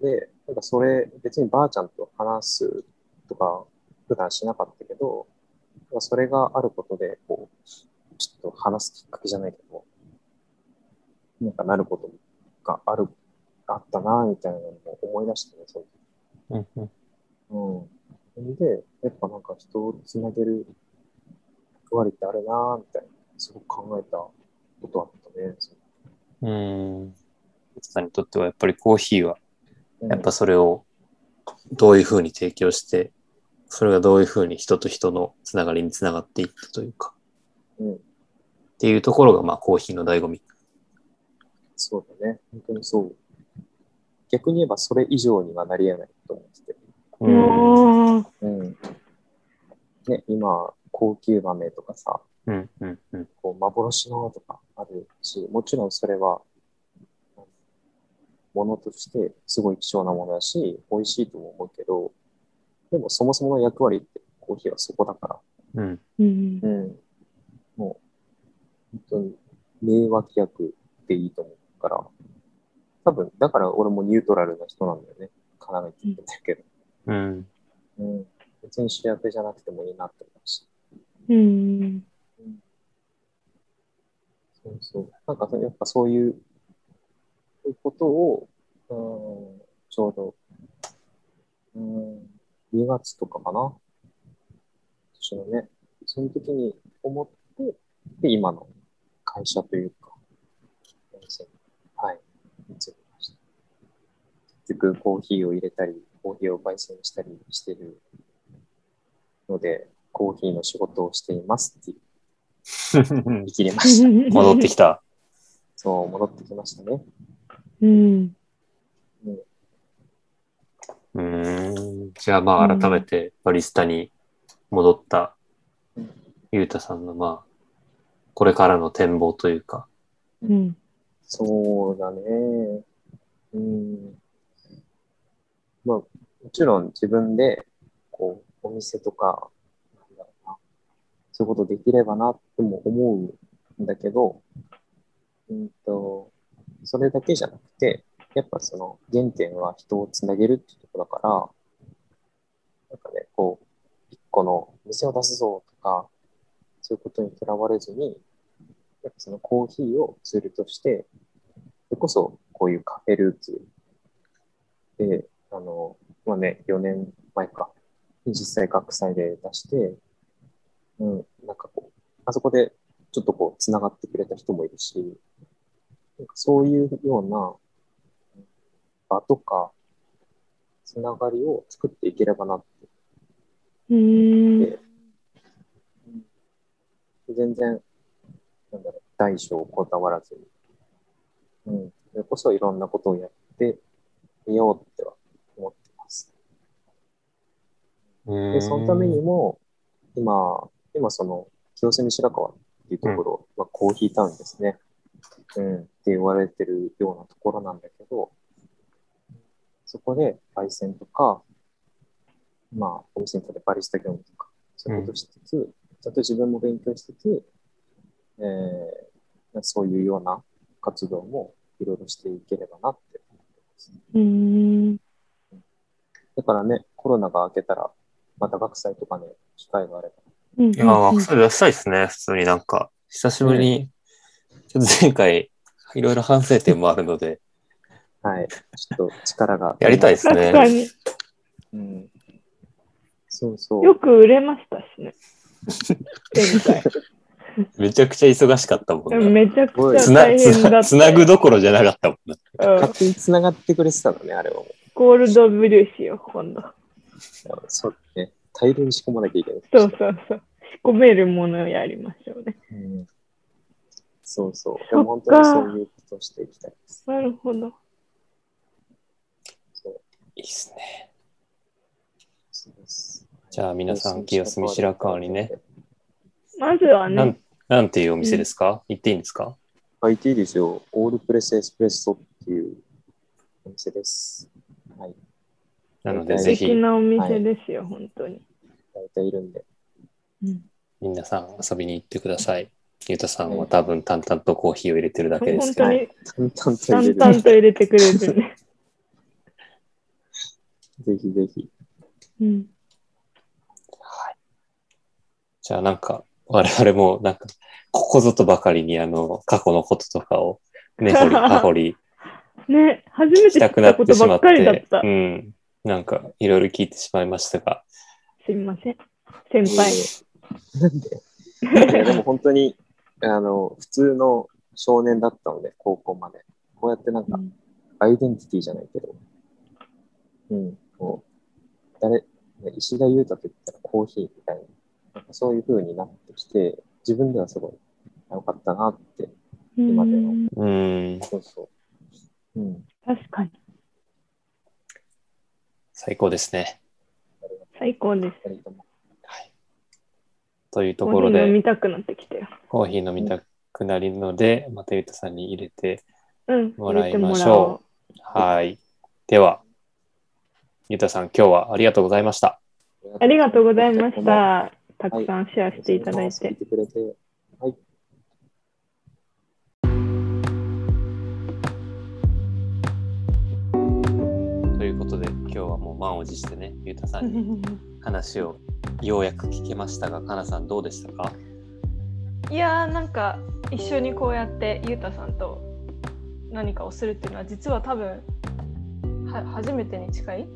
で、なんかそれ、別にばあちゃんと話すとか、普段しなかったけど、それがあることで、こう、ちょっと話すきっかけじゃないけど、なんかなることがある、あったな、みたいなのを思い出してね、その時うんうんうん。で、やっぱなんか人をつなげる役割ってあるなぁ、みたいな、すごく考えたことあったね。うん。さんにとってはやっぱりコーヒーは、うんやっぱそれをどういうふうに提供して、それがどういうふうに人と人のつながりにつながっていったというか、うんっていうところがまあコーヒーの醍醐味。そうだね。本当にそう。逆に言えばそれ以上にはなり得ないと思ってて。うん。うん。ね、今、高級豆とかさ、うん。うん。うん。こう幻のとかあるし、もちろんそれは、ものとしてすごい貴重なものだし、美味しいとも思うけど、でもそもそもの役割ってコーヒーはそこだから、うん。うんう。ん。もう、本当に名脇役でいいと思うから、多分、だから俺もニュートラルな人なんだよね。かなり言ってたけど。うん。うん。別に主役じゃなくてもいいなって思うした。うん。そうそう。なんか、やっぱそういう、そういうことを、うん、ちょうど、うん、2月とかかな。私のね、その時に思って、で、今の会社というか、はい、結局、コーヒーを入れたり、コーヒーを焙煎したりしてるので、コーヒーの仕事をしていますって言い切り ました。戻ってきた。そう、戻ってきましたね。うん。うーん。じゃあまあ改めてバリスタに戻ったうんゆうたさんのまあ、これからの展望というか。うん。そうだね。うん。まあ、もちろん自分で、こう、お店とか、なんだろうな、そういうことできればなっても思うんだけど、うんと、それだけじゃなくて、やっぱその原点は人をつなげるっていうところだから、なんかね、こう、一個の店を出すぞとか、そういうことにとらわれずに、やっぱそのコーヒーをツールとして、それこそこういうカフェルーツで、あの、まあね、4年前か、に実際学祭で出して、うん、なんかこう、あそこでちょっとこう、つながってくれた人もいるし、なんかそういうような場とか、つながりを作っていければなって。うん。全然、なんだろう、大小をこだわらずに、うん、それこそいろんなことをやってみようっては思ってます。で、そのためにも、今、今その、清澄白河っていうところ、まあ、コーヒータウンですね。うん、って言われてるようなところなんだけど、そこで焙煎とか、まあ、お店に立ってバリスタ業務とか、そういうことしつつ、ちゃんと自分も勉強しつつ、えー、そういうような活動もいろいろしていければなって思ってます。うん。だからね、コロナが明けたら、また学祭とかね、機会があれば。うん。いやー、それ出したいですね。普通になんか、久しぶりに、ちょっと前回、いろいろ反省点もあるので、はい。ちょっと力が。やりたいですね。確かに。うん。そうそう。よく売れましたしね。前回。めちゃくちゃ忙しかったもんな。めちゃくちゃつなつ大変だった。なつなぐどころじゃなかったもんな。うん勝手に繋がってくれてたのね、あれは。ゴールドブルーしよう、今度。そうね。大量に仕込まなきゃいけない。そうそうそう。仕込めるものをやりましょうね。うんそうそう。本当にそういうことをしていきたいです。なるほど。そういいっすね。そうです。じゃあ皆さん、清澄白河にね。。まずはなんね、なんていうお店ですか、言っていいんですか？IT ですよ。オールプレスエスプレッソっていうお店です。はい。なので、はいぜひ素敵、なお店ですよ、本当に。大体いるんで。うん皆さん遊びに行ってください。ゆうたさんは多分淡々とコーヒーを入れてるだけですけど、本当に淡々と入れ淡る。々と入れてくれるね。ぜひぜひ。うん。はい。じゃあなんか、我々もなんか、ここぞとばかりにあの、過去のこととかを、ね、掘り葉掘りね、初めて知したくなったことばっかってしまって、りだったう。ん。なんかいろいろ聞いてしまいましたが、すみません。先輩。なんで？い やでも本当に、あの、普通の少年だったので、高校まで。こうやってなんか、アイデンティティじゃないけど、うん、こう、誰、ね石田優太と言ったらコーヒーみたいな、なんかそういう風になってきて、自分ではすごい良かったなって、今でもうんうん、そうそう。うん。確かに。最高ですね。最高です。はい。というとコころで、ーヒー飲みたくなってきたよ。コーヒー飲みたくなるので、またゆうたさんに入れてうん。もらいまし入れてもらおうょう。はい。では、ゆうたさん、今日はありがとうございました。ありがとうございましはた。たくさんシェアしていただいて。はい。はもう満を持してね、ゆうたさんに話をようやく聞けましたが、かなさんどうでしたか？いやーなんか一緒にこうやってゆうたさんと何かをするっていうのは実は多分は初めてに近い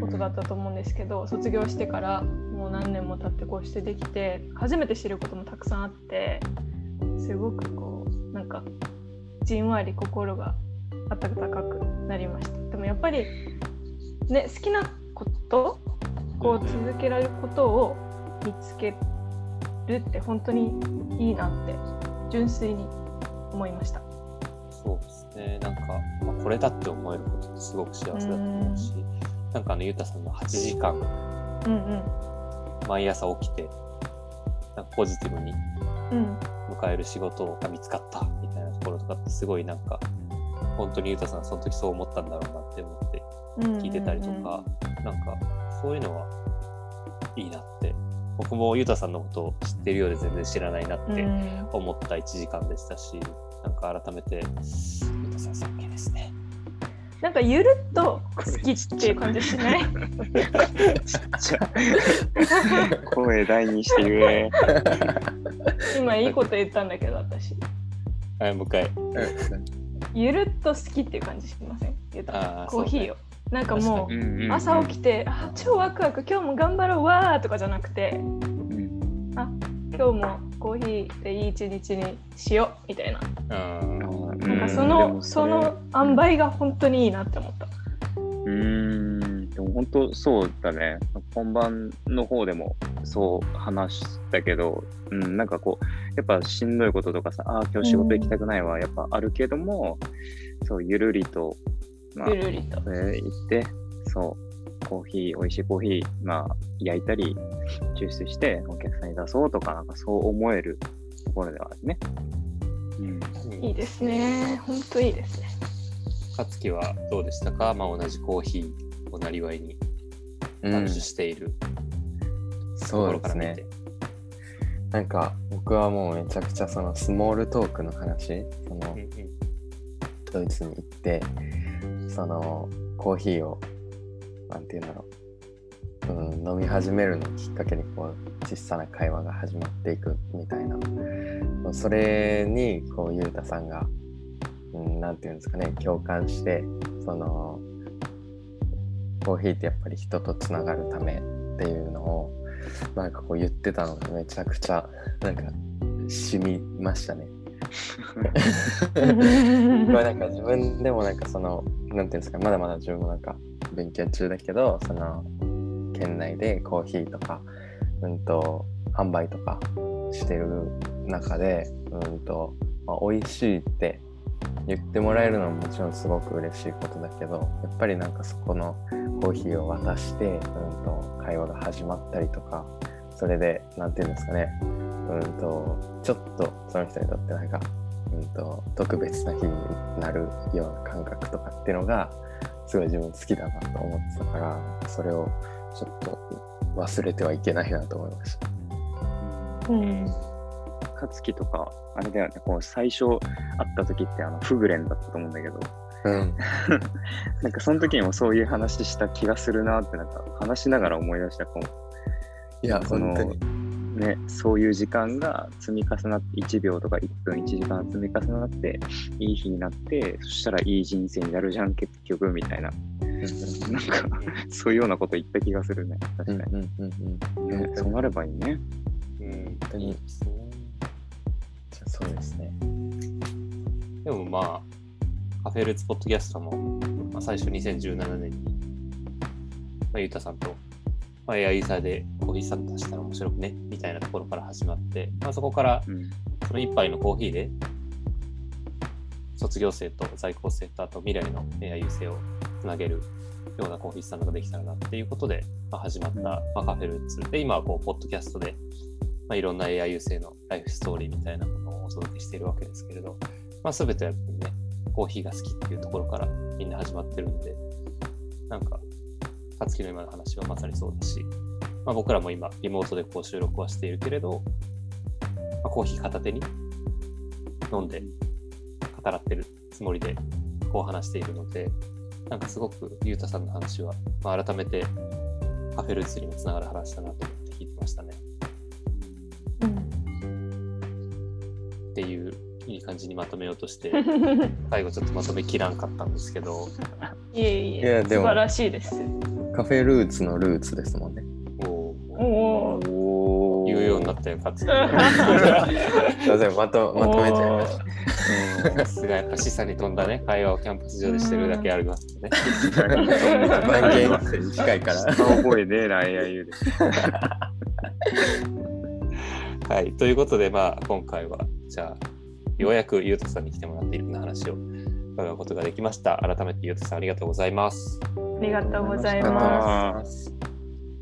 ことだったと思うんですけど、卒業してからもう何年も経ってこうしてできて初めて知ることもたくさんあってすごくこうなんかじんわり心が温かくなりました。でもやっぱりね好きなことこう続けられることを見つけるって本当にいいなって純粋に思いました。そうですね。なんか、まあ、これだって思えることってすごく幸せだと思うし、なんかあの、ゆうたさんの8時間、うんうん。毎朝起きて、なんかポジティブにうん。迎える仕事が見つかったみたいなところとかってすごいなんか、本当にゆうたさんその時そう思ったんだろうなって思ってうん聞いてたりとか、なんかそういうのはいいなって、僕もゆうたさんのことを知ってるようで全然知らないなっうんてうん。思った1時間でしたし、なんか改めて、ゆうたさん尊敬ですね。なんかゆるっと好きっていう感じしない？声大にして言え。今いいこと言ったんだけど私。はい、もう一回。ゆるっと好きっていう感じしません？コーヒーを、なんかも確う朝起きて「あ超ワクワク今日も頑張ろうわー」とかじゃなくてうん「あ今日もコーヒーでいい一日にしよう」みたいな。うんなんかそのその塩梅が本当にいいなって思った。うーん、でも本当そうだね。本番の方でもそう話したけど、うん、なんかこう、やっぱしんどいこととかさ、ああ、今日仕事行きたくないわ、やっぱあるけども、そう、ゆるりと、まあゆ、るりと。えー行って、そう、コーヒー、美味しいコーヒー、まあ、焼いたり、抽出してお客さんに出そうとか、なんかそう思えるところではあるね。うん。いいですね。本当いいですね。かつきはどうでしたか、まあ、同じコーヒーをなりわいにうん握手、しているとそうころから見て。ですね。なんか僕はもうめちゃくちゃそのスモールトークの話、そのうんうんドイツに行って、そのコーヒーを、なんていうんだろう、うん、飲み始めるのをきっかけにこう小さな会話が始まっていくみたいな、それにこうゆうたさんが、うん、ていうんですかね、共感して、そのコーヒーってやっぱり人とつながるためっていうのをなんかこう言ってたのがめちゃくちゃなんか染みましたね。これなんか自分でもなんかそのなんていうんですかまだまだ自分もなんか勉強中だけどその県内でコーヒーとかうんと販売とかしてる中でうんと、まあ、美味しいって言ってもらえるのはもちろんすごく嬉しいことだけどやっぱりなんかそこのコーヒーを渡して、うん、と会話が始まったりとかそれでなんていうんですかね。うんとちょっとその人にとってなんか、うん、と特別な日になるような感覚とかっていうのがすごい自分好きだなと思ってたからそれをちょっと忘れてはいけないなと思いました。うん。かつきとか、あれだよね、こう最初会った時ってあのフグレンだったと思うんだけど、うん、なんかその時にもそういう話した気がするなって、なんか話しながら思い出したかも。いやその本当にね、そういう時間が積み重なって1秒とか1分1時間積み重なっていい日になってそしたらいい人生になるじゃん結局みたいななんか、そういうようなこと言った気がするね。確かうんうんうんうん。に。ね、そうなればいいね。うん、本当にそうですね。でもまあ、カフェルーツポッドキャストも、まあ、最初2017年に、まあ、ゆうたさんと、まあ、エアイーサーでコーヒースタンド出したら面白くね、みたいなところから始まって、まあ、そこからうん。その一杯のコーヒーで、卒業生と在校生とあと未来の AI 優生をつなげるようなコーヒースタンドができたらなっていうことで、まあ、始まった、まあ、カフェルーツで、今はこう、ポッドキャストで、まあ、いろんな AI 優生のライフストーリーみたいなものをお届けしているわけですけれど、まあ、全てやっぱりね、コーヒーが好きっていうところからみんな始まってるんで、なんか、さつきの今の話はまさにそうだし、まあ、僕らも今、リモートでこう収録はしているけれど、まあ、コーヒー片手に飲んで語らってるつもりでこう話しているので、なんかすごくゆうたさんの話は、まあ、改めてカフェルーツにもつながる話だなと思って聞いてましたね。っていう感じにまとめようとして、最後ちょっとまとめきらんかったんですけど、いえいえいやでも素晴らしいです。カフェルーツのルーツですもんね。もおおー。言うようになったよ、かつて。すいません、まとまとめちゃいました。さすがやっぱ示唆に富んだね、会話をキャンパス上でしてるだけありますね。番犬に近いから。覚えねえな、AIU で。はい、ということで、まあ、今回は、じゃあ、ようやくゆうとさんに来てもらっていろんな話を伺うことができました。改めてゆうとさんありがとうございます。ありがとうございます。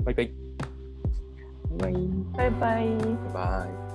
バイバイ。バイバイ。バイバイ。バイバイ